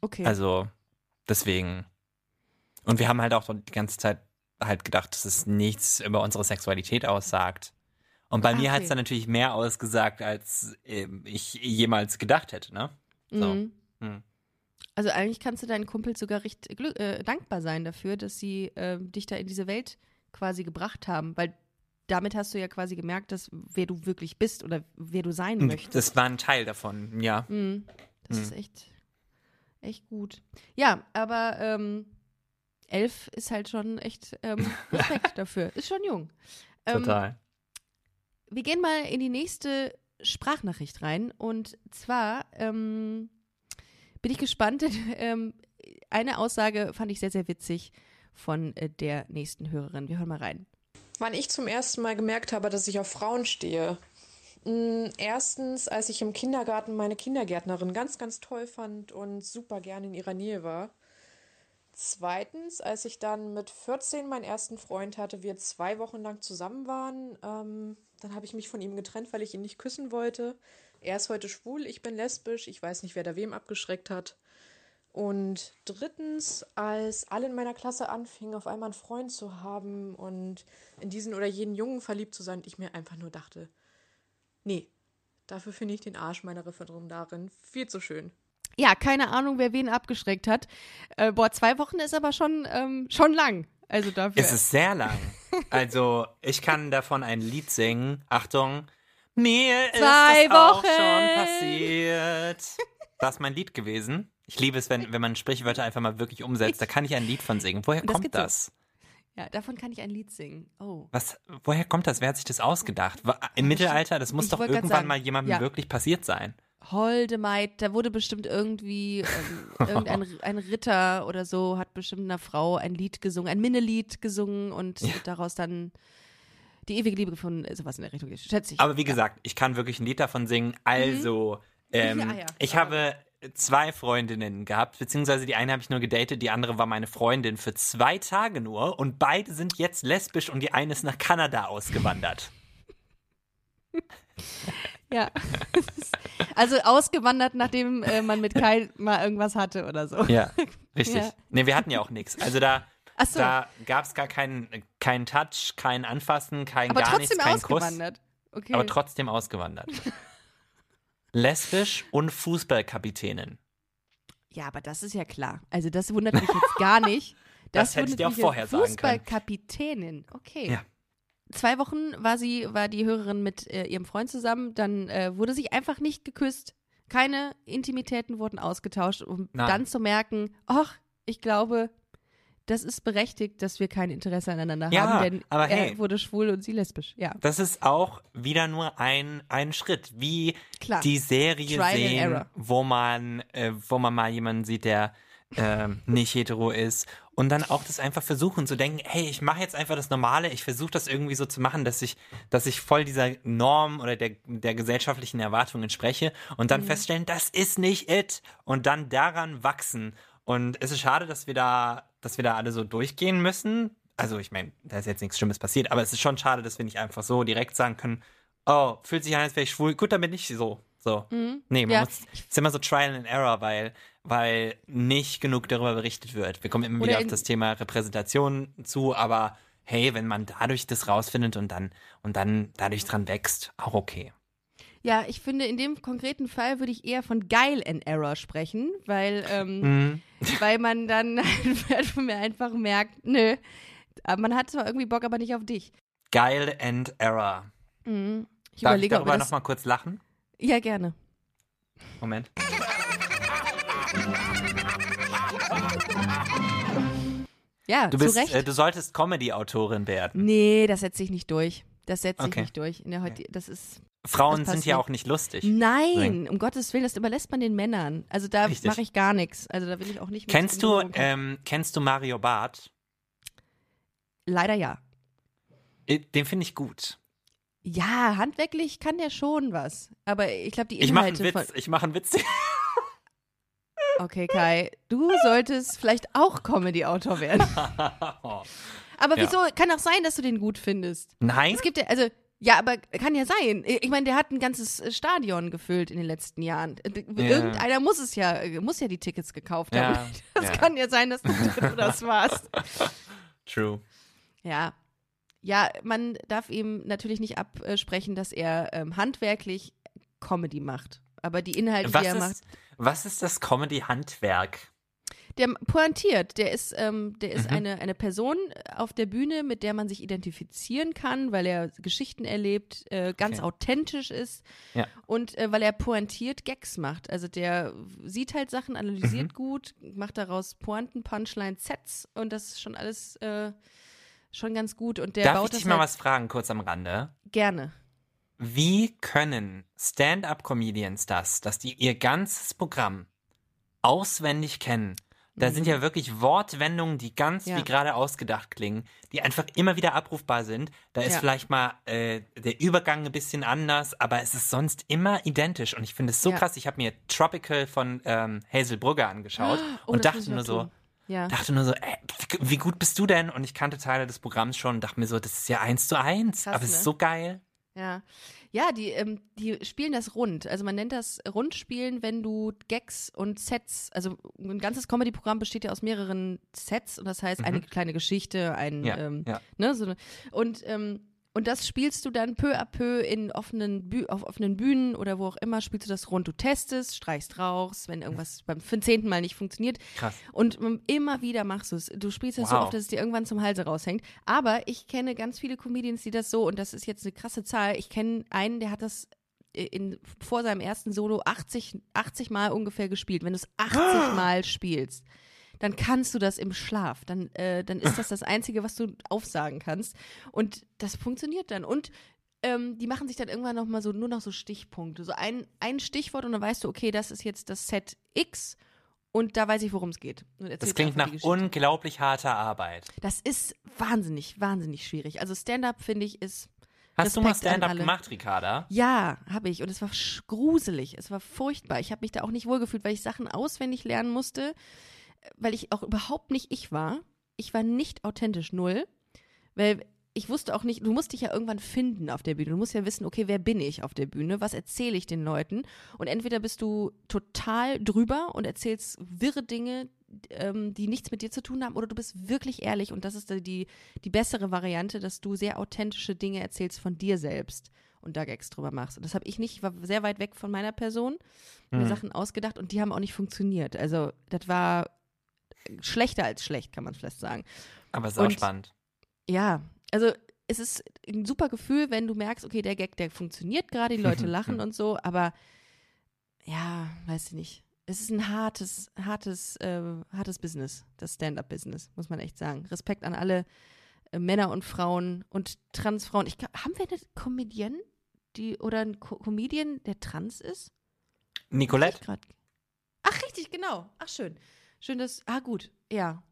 okay. Also, deswegen. Und wir haben halt auch die ganze Zeit halt gedacht, dass es nichts über unsere Sexualität aussagt. Und bei Ah, mir hat okay. es dann natürlich mehr ausgesagt, als ähm, ich jemals gedacht hätte, ne? So. Mhm. Hm. Also eigentlich kannst du deinen Kumpel sogar recht äh, dankbar sein dafür, dass sie äh, dich da in diese Welt quasi gebracht haben, weil damit hast du ja quasi gemerkt, dass wer du wirklich bist oder wer du sein möchtest. Das war ein Teil davon, ja. Mhm. Das Mhm. ist echt, echt gut. Ja, aber ähm, elf ist halt schon echt ähm, Respekt dafür. Ist schon jung. Ähm, Total. wir gehen mal in die nächste Sprachnachricht rein. Und zwar ähm, bin ich gespannt. ähm, eine Aussage fand ich sehr, sehr witzig von äh, der nächsten Hörerin. Wir hören mal rein. Wann ich zum ersten Mal gemerkt habe, dass ich auf Frauen stehe. Mm, Erstens, als ich im Kindergarten meine Kindergärtnerin ganz, ganz toll fand und super gerne in ihrer Nähe war. Zweitens, als ich dann mit 14 meinen ersten Freund hatte, wir zwei Wochen lang zusammen waren, ähm, dann habe ich mich von ihm getrennt, weil ich ihn nicht küssen wollte. Er ist heute schwul, ich bin lesbisch, ich weiß nicht, wer da wem abgeschreckt hat. Und drittens, als alle in meiner Klasse anfingen, auf einmal einen Freund zu haben und in diesen oder jenen Jungen verliebt zu sein, ich mir einfach nur dachte, nee, dafür finde ich den Arsch meiner Referendarin viel zu schön. Ja, keine Ahnung, wer wen abgeschreckt hat. Äh, boah, zwei Wochen ist aber schon, ähm, schon lang. Also dafür. Es ist sehr lang. Also, ich kann davon ein Lied singen. Achtung. Mir Zwei ist das auch Wochen. schon passiert. Das ist mein Lied gewesen. Ich liebe es, wenn, wenn man Sprichwörter einfach mal wirklich umsetzt. Da kann ich ein Lied von singen. Woher das kommt geht so. das? ja, davon kann ich ein Lied singen. Oh. Was, woher kommt das? Wer hat sich das ausgedacht? Im Mittelalter, das muss Ich doch irgendwann sagen, mal jemandem ja. wirklich passiert sein. Holde Maid, da wurde bestimmt irgendwie ähm, irgendein ein Ritter oder so hat bestimmt einer Frau ein Lied gesungen, ein Minnelied gesungen und daraus dann die ewige Liebe gefunden, sowas in der Richtung, schätze ich. Aber wie gesagt, ich kann wirklich ein Lied davon singen. Also, ähm, Ja, ja. ich habe zwei Freundinnen gehabt, beziehungsweise die eine habe ich nur gedatet, die andere war meine Freundin für zwei Tage nur und beide sind jetzt lesbisch und die eine ist nach Kanada ausgewandert. ja. also ausgewandert, nachdem äh, man mit Kai mal irgendwas hatte oder so. Ja, richtig. Ja. Nee, wir hatten ja auch nichts. Also da, so. da gab es gar keinen keinen Touch, kein Anfassen, kein aber gar nichts, kein Kuss. ausgewandert. Okay. Aber trotzdem ausgewandert. Lesbisch und Fußballkapitänin. ja, aber das ist ja klar. Also das wundert mich jetzt gar nicht. Das hätte ich dir auch vorher sagen können. Fußballkapitänin, okay. Ja. Zwei Wochen war sie, war die Hörerin mit äh, ihrem Freund zusammen, dann äh, wurde sich einfach nicht geküsst. Keine Intimitäten wurden ausgetauscht, um Nein. dann zu merken, ach, ich glaube, das ist berechtigt, dass wir kein Interesse aneinander Ja, haben, denn aber er hey. wurde schwul und sie lesbisch. Ja, Das ist auch wieder nur ein, ein Schritt, wie Klar. die Serie Trial sehen, wo man, äh, wo man mal jemanden sieht, der ähm, nicht hetero ist und dann auch das einfach versuchen zu denken, hey, ich mache jetzt einfach das Normale, ich versuche das irgendwie so zu machen, dass ich, dass ich voll dieser Norm oder der, der gesellschaftlichen Erwartung entspreche und Mhm. dann feststellen, das ist nicht it und dann daran wachsen und es ist schade, dass wir da, dass wir da alle so durchgehen müssen. Also ich meine, da ist jetzt nichts Schlimmes passiert, aber es ist schon schade, dass wir nicht einfach so direkt sagen können, oh, fühlt sich an, als wäre ich schwul, gut, dann bin ich so. So. Nee, man Mhm. Ja. muss, es ist immer so Trial and Error, weil, weil nicht genug darüber berichtet wird. Wir kommen immer Oder wieder auf das Thema Repräsentation zu, aber hey, wenn man dadurch das rausfindet und dann und dann dadurch dran wächst, auch okay. Ja, ich finde, in dem konkreten Fall würde ich eher von geil and error sprechen, weil, ähm, Mhm. weil man dann einfach merkt, nö, aber man hat zwar irgendwie Bock, aber nicht auf dich. Geil and Error. Mhm. Ich Darf ich überlege, ob darüber nochmal kurz lachen? Ja, gerne. Moment. Ja, Du zu bist, Recht. äh, du solltest Comedy-Autorin werden. nee, das setze ich nicht durch. Das setze Okay. ich nicht durch. In der heut das ist. Frauen Das sind ja auch nicht lustig. Nein, um Gottes Willen, das überlässt man den Männern. Also da mache ich gar nichts. Also da will ich auch nicht mit Kennst du, ähm, kennst du Mario Barth? Leider ja. Den finde ich gut. Ja, handwerklich kann der schon was. Aber ich glaube, die Ich mache einen Inhalte Witz. von. Ich mache einen Witz. Okay, Kai, du solltest vielleicht auch Comedy-Autor werden. Aber Ja. wieso? Kann auch sein, dass du den gut findest. Nein? Es gibt ja, also, ja, aber kann ja sein. Ich meine, der hat ein ganzes äh, Stadion gefüllt in den letzten Jahren. Äh, Irgendeiner muss es ja, muss ja die Tickets gekauft haben. Ja, Das ja. kann ja sein, dass du das warst. True. Ja. Ja, man darf ihm natürlich nicht absprechen, dass er ähm, handwerklich Comedy macht. Aber die Inhalte, Was die er macht, ist, was ist das Comedy-Handwerk? der pointiert. Der ist, ähm, der Mhm. ist eine, eine Person auf der Bühne, mit der man sich identifizieren kann, weil er Geschichten erlebt, äh, ganz Okay. authentisch ist Ja. und äh, weil er pointiert Gags macht. Also der sieht halt Sachen, analysiert Mhm. gut, macht daraus Pointen, Punchlines, Sets und das ist schon alles äh, schon ganz gut. Und der Darf baut ich dich mal halt was fragen, kurz am Rande? gerne. Wie können Stand-up-Comedians das, dass die ihr ganzes Programm auswendig kennen? Da sind ja wirklich Wortwendungen, die ganz Mhm. Ja. wie gerade ausgedacht klingen, die einfach immer wieder abrufbar sind. Da ist Ja. vielleicht mal äh, der Übergang ein bisschen anders, aber es ist sonst immer identisch. Und ich finde es so Ja. krass. Ich habe mir Tropical von ähm, Hazel Brugger angeschaut Oh, und dachte nur so. Ja. dachte nur so, ey, wie, gut bist du denn? Und ich kannte Teile des Programms schon und dachte mir so, das ist ja eins zu eins. Krass, aber es ist ne? so geil. Ja, ja, die, ähm, die spielen das rund. Also man nennt das Rundspielen, wenn du Gags und Sets, also ein ganzes Comedy-Programm besteht ja aus mehreren Sets und das heißt eine kleine Geschichte, ein, Mhm. Ja, ähm, ja. ne, so eine, und ähm, und das spielst du dann peu à peu in offenen Bü auf offenen Bühnen oder wo auch immer, spielst du das rund. Du testest, streichst raus, wenn irgendwas beim zehnten Mal nicht funktioniert. Krass. Und immer wieder machst du es. Du spielst das so Wow. oft, dass es dir irgendwann zum Halse raushängt. Aber ich kenne ganz viele Comedians, die das so, und das ist jetzt eine krasse Zahl. Ich kenne einen, der hat das in, vor seinem ersten Solo 80, 80 Mal ungefähr gespielt. Wenn du es 80 Mal spielst, dann kannst du das im Schlaf. Dann, äh, dann ist das das Einzige, was du aufsagen kannst. Und das funktioniert dann. Und ähm, die machen sich dann irgendwann noch mal so nur noch so Stichpunkte. So ein, ein Stichwort und dann weißt du, okay, das ist jetzt das Set X und da weiß ich, worum es geht. Das klingt nach unglaublich harter Arbeit. Das ist wahnsinnig, wahnsinnig schwierig. Also Stand-up, finde ich, ist. Hast du mal Respekt an Stand-up gemacht, Ricarda? Ja, habe ich. Und es war gruselig. Es war furchtbar. Ich habe mich da auch nicht wohlgefühlt, weil ich Sachen auswendig lernen musste, weil ich auch überhaupt nicht ich war. Ich war nicht authentisch, null. Weil ich wusste auch nicht, du musst dich ja irgendwann finden auf der Bühne. Du musst ja wissen, okay, wer bin ich auf der Bühne? Was erzähle ich den Leuten? Und entweder bist du total drüber und erzählst wirre Dinge, ähm, die nichts mit dir zu tun haben, oder du bist wirklich ehrlich und das ist die, die bessere Variante, dass du sehr authentische Dinge erzählst von dir selbst und da Gags drüber machst. Und das habe ich nicht, ich war sehr weit weg von meiner Person, mir Sachen ausgedacht und die haben auch nicht funktioniert. Also das war schlechter als schlecht, kann man vielleicht sagen. Aber sau Und- spannend. Ja, also es ist ein super Gefühl, wenn du merkst, okay, der Gag, der funktioniert gerade, die Leute lachen und so, aber ja, weiß ich nicht. Es ist ein hartes, hartes, äh, hartes Business, das Stand-up-Business, muss man echt sagen. Respekt an alle äh, Männer und Frauen und Transfrauen. Ich haben wir eine Comedian, die oder einen Co Comedian, der trans ist? Nicolette? Ach, richtig, genau. Ach, schön. Schön, dass. Ah, gut. Ja.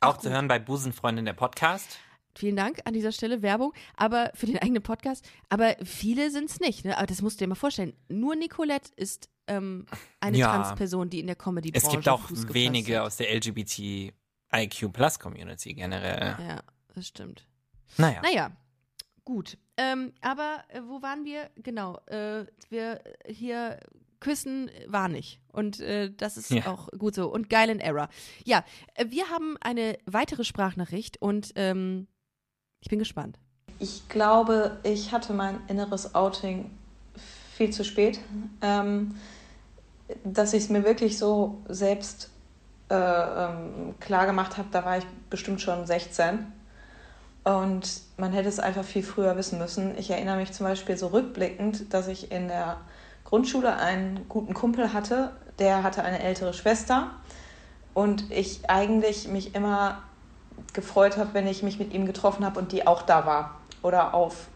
Auch Ach, zu gut. hören bei Busenfreundin der Podcast. Vielen Dank an dieser Stelle Werbung, aber für den eigenen Podcast. Aber viele sind es nicht. Ne? Aber das musst du dir mal vorstellen. Nur Nicolette ist ähm, eine Ja. Transperson, die in der Comedy-Branche Es gibt auch wenige hat. aus der LGBTIQ-Plus-Community generell. Ja, das stimmt. Naja. Naja, gut. Ähm, aber äh, wo waren wir? Genau. Äh, wir hier küssen war nicht. Und äh, das ist Ja. auch gut so. Und geil in Error. Ja, äh, wir haben eine weitere Sprachnachricht und ähm, ich bin gespannt. Ich glaube, ich hatte mein inneres Outing viel zu spät. Ähm, dass ich es mir wirklich so selbst äh, ähm, klar gemacht habe, da war ich bestimmt schon 16. Und man hätte es einfach viel früher wissen müssen. Ich erinnere mich zum Beispiel so rückblickend, dass ich in der Grundschule einen guten Kumpel hatte, der hatte eine ältere Schwester. Und ich eigentlich mich immer gefreut habe, wenn ich mich mit ihm getroffen habe und die auch da war. Oder auf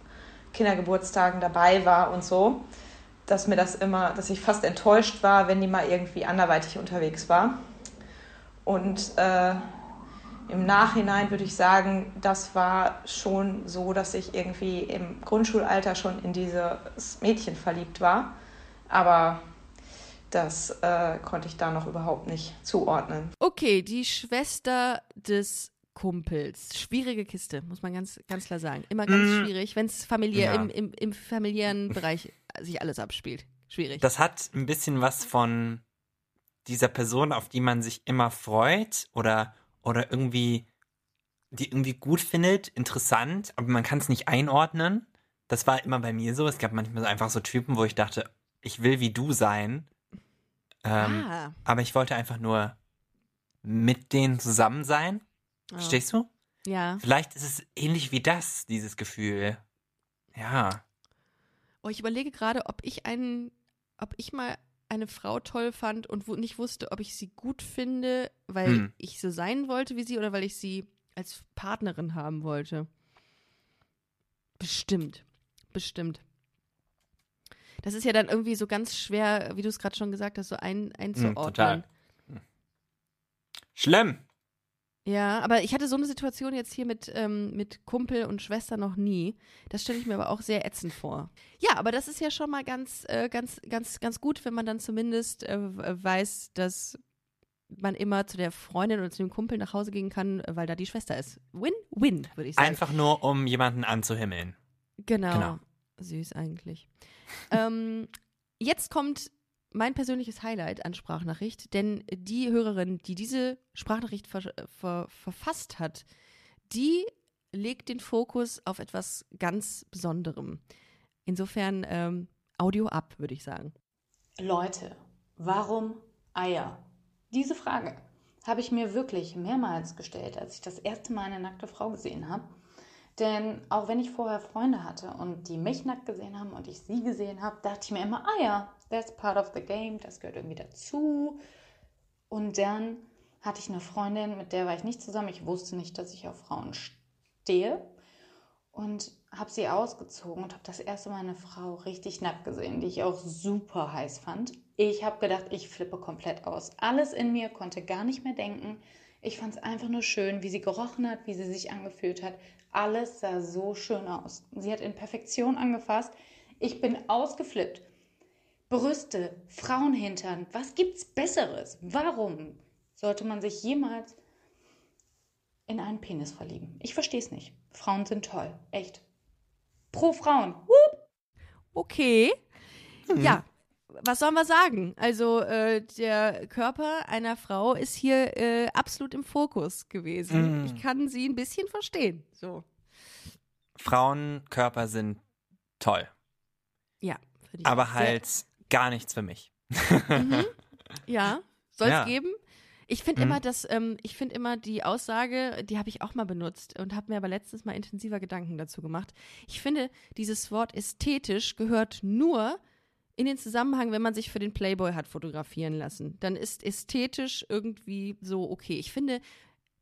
Kindergeburtstagen dabei war und so. Dass mir das immer, dass ich fast enttäuscht war, wenn die mal irgendwie anderweitig unterwegs war. Und äh, im Nachhinein würde ich sagen, das war schon so, dass ich irgendwie im Grundschulalter schon in dieses Mädchen verliebt war. Aber das äh, konnte ich da noch überhaupt nicht zuordnen. Okay, die Schwester des Kumpels. Schwierige Kiste, muss man ganz, ganz klar sagen. Immer ganz Mm. schwierig, wenn es familiär, Ja. im, im, im familiären Bereich sich alles abspielt. Schwierig. Das hat ein bisschen was von dieser Person, auf die man sich immer freut oder, oder irgendwie, die irgendwie gut findet, interessant, aber man kann es nicht einordnen. Das war immer bei mir so. Es gab manchmal einfach so Typen, wo ich dachte, ich will wie du sein. Ähm, ah, Aber ich wollte einfach nur mit denen zusammen sein. oh. Verstehst du? Ja. Vielleicht ist es ähnlich wie das, dieses Gefühl. Ja. Oh, ich überlege gerade, ob ich einen, ob ich mal eine Frau toll fand und wo nicht wusste, ob ich sie gut finde, weil Hm. ich so sein wollte wie sie oder weil ich sie als Partnerin haben wollte. Bestimmt. Bestimmt. Das ist ja dann irgendwie so ganz schwer, wie du es gerade schon gesagt hast, so ein, einzuordnen. Hm, total. Schlimm. Ja, aber ich hatte so eine Situation jetzt hier mit, ähm, mit Kumpel und Schwester noch nie. Das stelle ich mir aber auch sehr ätzend vor. Ja, aber das ist ja schon mal ganz, äh, ganz, ganz, ganz gut, wenn man dann zumindest äh, weiß, dass man immer zu der Freundin oder zu dem Kumpel nach Hause gehen kann, äh, weil da die Schwester ist. Win-win, würde ich sagen. Einfach nur, um jemanden anzuhimmeln. Genau. Genau. Süß eigentlich. Ähm, jetzt kommt mein persönliches Highlight an Sprachnachricht, denn die Hörerin, die diese Sprachnachricht ver ver verfasst hat, die legt den Fokus auf etwas ganz Besonderem. Insofern ähm, Audio ab, würde ich sagen. Leute, warum Eier? Diese Frage habe ich mir wirklich mehrmals gestellt, als ich das erste Mal eine nackte Frau gesehen habe. Denn auch wenn ich vorher Freunde hatte und die mich nackt gesehen haben und ich sie gesehen habe, dachte ich mir immer, ah ja, that's part of the game, das gehört irgendwie dazu. Und dann hatte ich eine Freundin, mit der war ich nicht zusammen. Ich wusste nicht, dass ich auf Frauen stehe. Und habe sie ausgezogen und habe das erste Mal eine Frau richtig nackt gesehen, die ich auch super heiß fand. Ich habe gedacht, ich flippe komplett aus. Alles in mir konnte gar nicht mehr denken. Ich fand es einfach nur schön, wie sie gerochen hat, wie sie sich angefühlt hat. Alles sah so schön aus. Sie hat in Perfektion angefasst. Ich bin ausgeflippt. Brüste, Frauenhintern, was gibt's Besseres? Warum sollte man sich jemals in einen Penis verlieben? Ich verstehe es nicht. Frauen sind toll, echt. Pro Frauen. Wupp. Okay. Ja, was sollen wir sagen? Also äh, der Körper einer Frau ist hier äh, absolut im Fokus gewesen. Mm. Ich kann sie ein bisschen verstehen. So, Frauenkörper sind toll, ja. finde ich aber sehr- halt gar nichts für mich. Mhm. Ja, soll es Ja. geben? Ich finde Mhm. immer, dass ähm, ich finde immer die Aussage, die habe ich auch mal benutzt und habe mir aber letztens mal intensiver Gedanken dazu gemacht. Ich finde, dieses Wort ästhetisch gehört nur in den Zusammenhang, wenn man sich für den Playboy hat fotografieren lassen. Dann ist ästhetisch irgendwie so okay. Ich finde,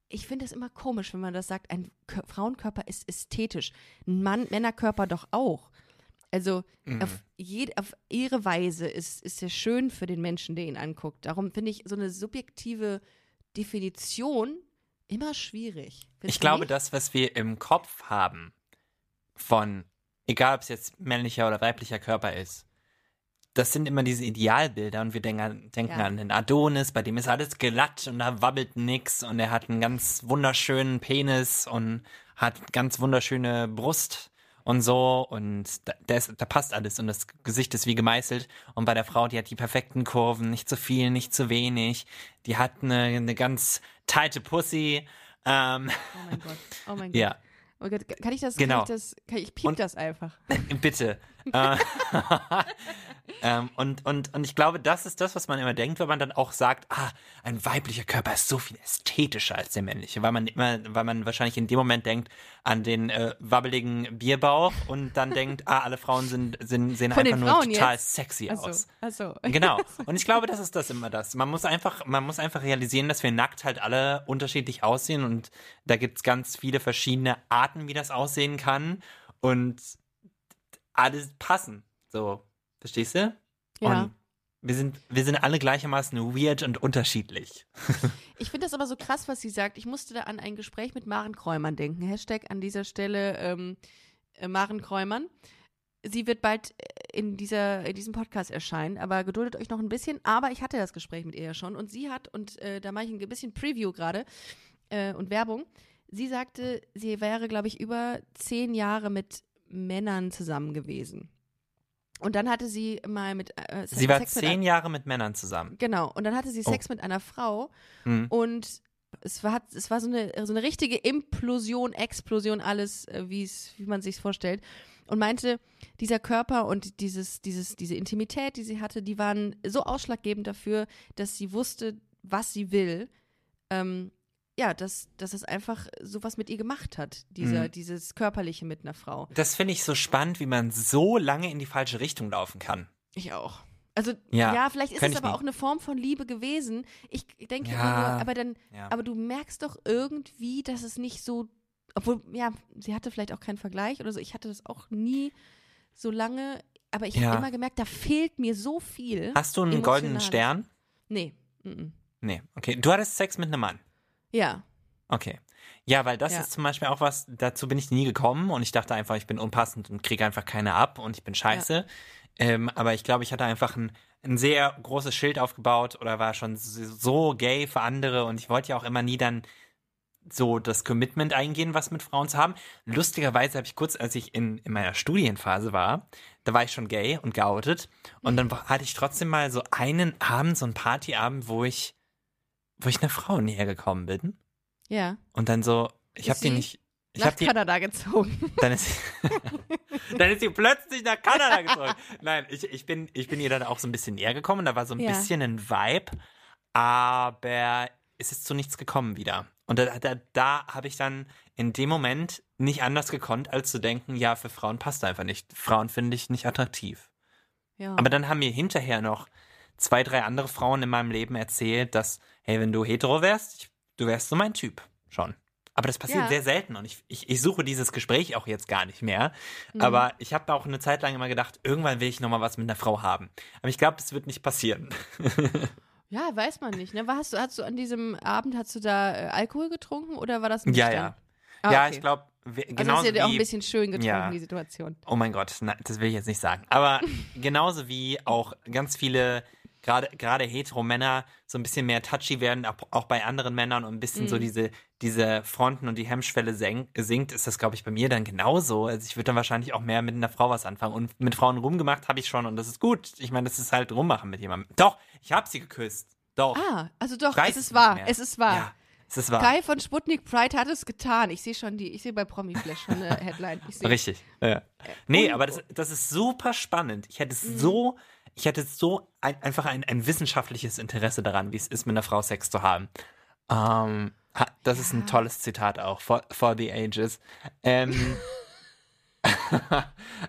ich finde es immer komisch, wenn man das sagt, ein Kö Frauenkörper ist ästhetisch. Ein Mann, Männerkörper doch auch. Also Mhm. auf, jed, auf ihre Weise ist, ist er schön für den Menschen, der ihn anguckt. Darum finde ich so eine subjektive Definition immer schwierig. Ich glaube, nicht? das, was wir im Kopf haben, von, egal ob es jetzt männlicher oder weiblicher Körper ist, das sind immer diese Idealbilder und wir denken, denken Ja. an den Adonis, bei dem ist alles glatt und da wabbelt nix und er hat einen ganz wunderschönen Penis und hat ganz wunderschöne Brust und so und da, da, ist, da passt alles und das Gesicht ist wie gemeißelt und bei der Frau, die hat die perfekten Kurven, nicht zu viel, nicht zu wenig, die hat eine, eine ganz tighte Pussy. Ähm, Oh mein Gott. Oh mein Gott. ja, Oh Gott, kann ich das, Genau. kann ich das, kann ich piep Und- das einfach. bitte. Äh, ähm, und, und, und ich glaube, das ist das, was man immer denkt, wenn man dann auch sagt, ah, ein weiblicher Körper ist so viel ästhetischer als der männliche, weil man immer, weil man wahrscheinlich in dem Moment denkt an den äh, wabbeligen Bierbauch und dann denkt, ah, alle Frauen sind, sind sehen Von einfach nur Frauen total jetzt? sexy Achso, aus. achso. Genau. Und ich glaube, das ist das immer das. Man muss einfach, man muss einfach realisieren, dass wir nackt halt alle unterschiedlich aussehen und da gibt's ganz viele verschiedene Arten, wie das aussehen kann und alles passen. So, verstehst du? Ja. Und wir sind, wir sind alle gleichermaßen weird und unterschiedlich. Ich finde das aber so krass, was sie sagt. Ich musste da an ein Gespräch mit Maren Kräumann denken. Hashtag an dieser Stelle ähm, äh, Maren Kräumann. Sie wird bald äh, in, dieser, in diesem Podcast erscheinen, aber geduldet euch noch ein bisschen. Aber ich hatte das Gespräch mit ihr ja schon und sie hat, und äh, da mache ich ein bisschen Preview gerade äh, und Werbung. Sie sagte, sie wäre, glaube ich, über zehn Jahre mit Männern zusammen gewesen. Und dann hatte sie mal mit äh, Sie war Sex mit zehn Jahre mit Männern zusammen. Genau, und dann hatte sie Oh. Sex mit einer Frau Hm. und es war, es war so, eine, so eine richtige Implosion, Explosion, alles, äh, wie es, wie man sich vorstellt. Und meinte, dieser Körper und dieses, dieses, diese Intimität, die sie hatte, die waren so ausschlaggebend dafür, dass sie wusste, was sie will. Ähm, ja, dass, dass es einfach sowas mit ihr gemacht hat, dieser, Mhm. dieses Körperliche mit einer Frau. Das finde ich so spannend, wie man so lange in die falsche Richtung laufen kann. Ich auch. Also Ja, ja, vielleicht ist es aber nie. auch eine Form von Liebe gewesen. Ich denke Ja, nur, aber dann, ja. aber du merkst doch irgendwie, dass es nicht so, obwohl, ja, sie hatte vielleicht auch keinen Vergleich oder so. Ich hatte das auch nie so lange, aber ich habe immer gemerkt, da fehlt mir so viel. Hast du einen Emotionales. goldenen Stern? Nee. mhm. Nee, okay. Du hattest Sex mit einem Mann. Ja. Okay. Ja, weil das Ja. ist zum Beispiel auch was, dazu bin ich nie gekommen und ich dachte einfach, ich bin unpassend und kriege einfach keine ab und ich bin scheiße. Ähm, aber ich glaube, ich hatte einfach ein, ein sehr großes Schild aufgebaut oder war schon so gay für andere und ich wollte ja auch immer nie dann so das Commitment eingehen, was mit Frauen zu haben. Lustigerweise habe ich kurz, als ich in, in meiner Studienphase war, da war ich schon gay und geoutet und dann hatte ich trotzdem mal so einen Abend, so einen Partyabend, wo ich, wo ich einer Frau näher gekommen bin. Ja. Und dann so, ich habe die nicht. Ich Nach habe die. Kanada gezogen. Dann ist, dann ist sie plötzlich nach Kanada gezogen. Nein, ich, ich, bin, ich bin ihr dann auch so ein bisschen näher gekommen. Da war so ein Ja. bisschen ein Vibe, aber es ist zu nichts gekommen wieder. Und da, da, da habe ich dann in dem Moment nicht anders gekonnt, als zu denken, ja, für Frauen passt einfach nicht. Frauen finde ich nicht attraktiv. Ja. Aber dann haben mir hinterher noch zwei, drei andere Frauen in meinem Leben erzählt, dass, hey, wenn du hetero wärst, ich, du wärst so mein Typ schon. Aber das passiert Ja. sehr selten und ich, ich, ich suche dieses Gespräch auch jetzt gar nicht mehr. Mhm. Aber ich habe auch eine Zeit lang immer gedacht, irgendwann will ich nochmal was mit einer Frau haben. Aber ich glaube, das wird nicht passieren. ja, weiß man nicht. Ne? War, hast, du, hast du an diesem Abend, hast du da äh, Alkohol getrunken oder war das Ja, nüchtern? ja. Ah, ja, okay. ich glaube, Also genauso hast du dir auch ein bisschen schön getrunken, Ja. die Situation. Oh mein Gott, nein, das will ich jetzt nicht sagen. Aber genauso wie auch ganz viele, gerade gerade hetero-Männer so ein bisschen mehr touchy werden, auch, bei anderen Männern und ein bisschen so Mhm. diese, diese Fronten und die Hemmschwelle sinkt, ist das, glaube ich, bei mir dann genauso. Also ich würde dann wahrscheinlich auch mehr mit einer Frau was anfangen. Und mit Frauen rumgemacht habe ich schon und das ist gut. Ich meine, das ist halt rummachen mit jemandem. Doch, ich habe sie geküsst. Doch. Ah, also doch, es ist wahr, mehr. es ist wahr. Ja, es ist wahr. Kai von Sputnik Pride hat es getan. Ich sehe schon die, ich sehe bei Promi Flash schon eine Headline. Richtig. Ja. Nee, aber das, das ist super spannend. Ich hätte Mhm. so, ich hätte so ein, einfach ein, ein wissenschaftliches Interesse daran, wie es ist, mit einer Frau Sex zu haben. Ähm, das ist ein tolles Zitat auch, for, for the ages. Ähm,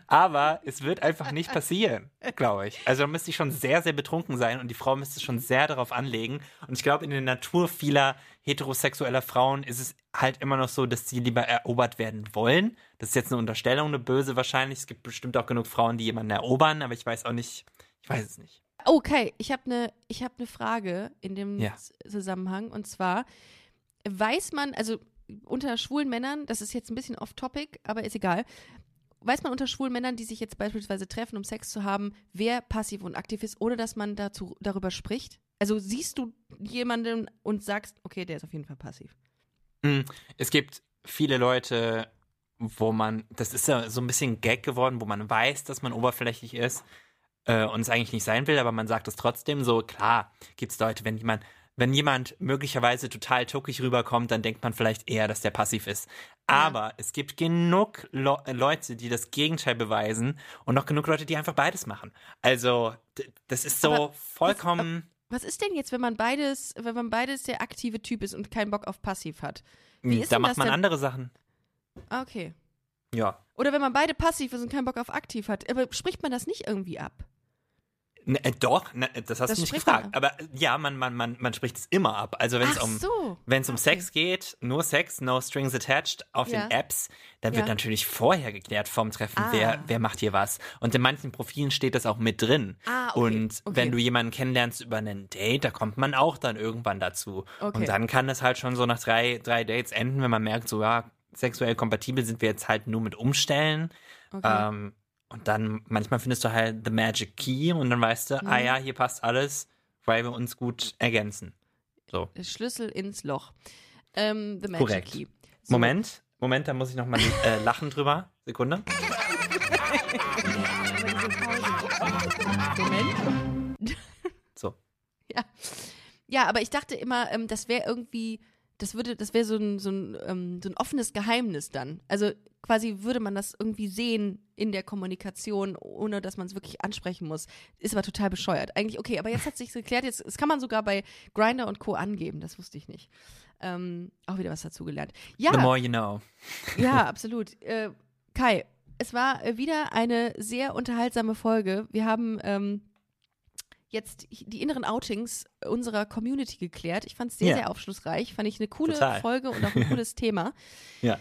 aber es wird einfach nicht passieren, glaube ich. Also da müsste ich schon sehr, sehr betrunken sein und die Frau müsste schon sehr darauf anlegen. Und ich glaube, in der Natur vieler heterosexueller Frauen ist es halt immer noch so, dass sie lieber erobert werden wollen. Das ist jetzt eine Unterstellung, eine böse wahrscheinlich. Es gibt bestimmt auch genug Frauen, die jemanden erobern, aber ich weiß auch nicht, ich weiß es nicht. Okay, ich habe eine ich habe eine Frage in dem Ja. Zusammenhang und zwar weiß man, also unter schwulen Männern, das ist jetzt ein bisschen off-topic, aber ist egal. Weiß man unter schwulen Männern, die sich jetzt beispielsweise treffen, um Sex zu haben, wer passiv und aktiv ist, ohne dass man dazu darüber spricht? Also siehst du jemanden und sagst, okay, der ist auf jeden Fall passiv. Mm, Es gibt viele Leute, wo man, das ist ja so ein bisschen Gag geworden, wo man weiß, dass man oberflächlich ist äh, und es eigentlich nicht sein will, aber man sagt es trotzdem so, klar, gibt es Leute, wenn jemand, wenn jemand möglicherweise total tuckig rüberkommt, dann denkt man vielleicht eher, dass der passiv ist. Aber es gibt genug Le Leute, die das Gegenteil beweisen und noch genug Leute, die einfach beides machen. Also, das ist so Aber vollkommen. Was ist denn jetzt, wenn man beides, wenn man beides der aktive Typ ist und keinen Bock auf passiv hat? Wie ist da macht man denn? andere Sachen. Ah, okay. Ja. Oder wenn man beide passiv ist und keinen Bock auf aktiv hat. Aber spricht man das nicht irgendwie ab? Ne, doch, ne, das hast Das du nicht gefragt. man Aber äh, ja, man, man, man, man spricht es immer ab. Also wenn es um, so. wenn es um Okay. Sex geht, nur Sex, no strings attached auf Ja. den Apps, dann wird Ja. natürlich vorher geklärt vom Treffen, Ah. wer, wer macht hier was. Und in manchen Profilen steht das auch mit drin. Ah, okay. Und Okay. wenn du jemanden kennenlernst über einen Date, da kommt man auch dann irgendwann dazu. Okay. Und dann kann das halt schon so nach drei, drei Dates enden, wenn man merkt, so ja, sexuell kompatibel sind wir jetzt halt nur mit Umstellen. Okay. Ähm, und dann manchmal findest du halt the magic key und dann weißt du, Mhm. ah ja, hier passt alles, weil wir uns gut ergänzen. So. Schlüssel ins Loch. Ähm, the Magic Korrekt. Key. So. Moment, Moment, da muss ich nochmal äh, lachen drüber. Sekunde. Moment. So. Ja. Ja, aber ich dachte immer, ähm, das wäre irgendwie, das würde, das wäre so ein, so, ein, ähm, so ein offenes Geheimnis dann. Also quasi würde man das irgendwie sehen in der Kommunikation, ohne dass man es wirklich ansprechen muss. Ist aber total bescheuert. Eigentlich, okay, aber jetzt hat sich geklärt, jetzt, das kann man sogar bei Grinder und Co. angeben, das wusste ich nicht. Ähm, auch wieder was dazugelernt. Ja, The more you know. ja, absolut. Äh, Kai, es war äh, wieder eine sehr unterhaltsame Folge. Wir haben ähm, jetzt die inneren Outings unserer Community geklärt. Ich fand es sehr, Ja. sehr aufschlussreich. Fand ich eine coole Total. Folge und auch ein cooles Thema. Ja.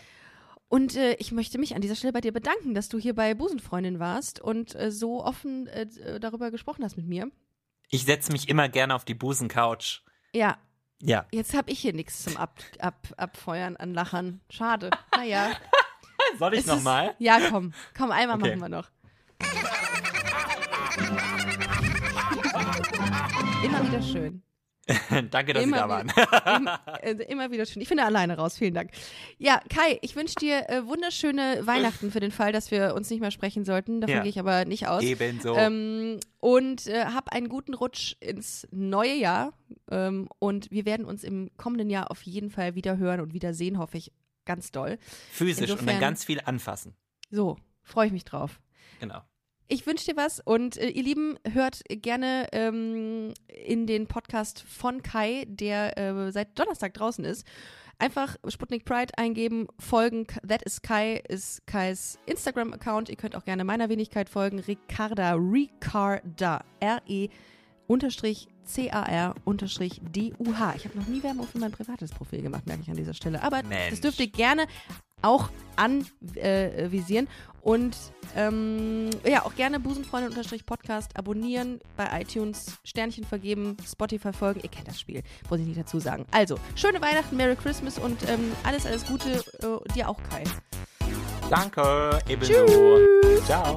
Und äh, ich möchte mich an dieser Stelle bei dir bedanken, dass du hier bei Busenfreundin warst und äh, so offen äh, d- darüber gesprochen hast mit mir. Ich setze mich immer gerne auf die Busencouch. Ja, Ja. jetzt habe ich hier nichts zum Ab Ab Abfeuern an Lachern. Schade. Naja. Soll ich nochmal? Ja, komm. Komm, einmal Okay. machen wir noch. Immer wieder schön. Danke, dass immer, Sie da waren. wieder- immer, äh, immer wieder schön. Ich finde alleine raus. Vielen Dank. Ja, Kai, ich wünsche dir äh, wunderschöne Weihnachten für den Fall, dass wir uns nicht mehr sprechen sollten. Davon Ja. gehe ich aber nicht aus. Ebenso. Ähm, und äh, hab einen guten Rutsch ins neue Jahr. Ähm, und wir werden uns im kommenden Jahr auf jeden Fall wieder hören und wieder sehen, hoffe ich ganz doll. Physisch und dann insofern- ganz viel anfassen. So, freue ich mich drauf. Genau. Ich wünsche dir was und äh, ihr Lieben, hört gerne ähm, in den Podcast von Kai, der äh, seit Donnerstag draußen ist. Einfach Sputnik Pride eingeben, folgen. That is Kai ist Kais Instagram-Account. Ihr könnt auch gerne meiner Wenigkeit folgen. Ricarda, Ricarda, R-E unterstrich C-A-R unterstrich D-U-H. Ich habe noch nie Werbung für mein privates Profil gemacht, merke ich an dieser Stelle. Aber Mensch. das dürft ihr gerne auch anvisieren. Äh, und ähm, ja, auch gerne Busenfreunde-Podcast abonnieren, bei iTunes Sternchen vergeben, Spotify folgen. Ihr kennt das Spiel, muss ich nicht dazu sagen. Also, schöne Weihnachten, Merry Christmas und ähm, alles, alles Gute äh, dir auch, Kai. Danke. Ebenso. Ciao.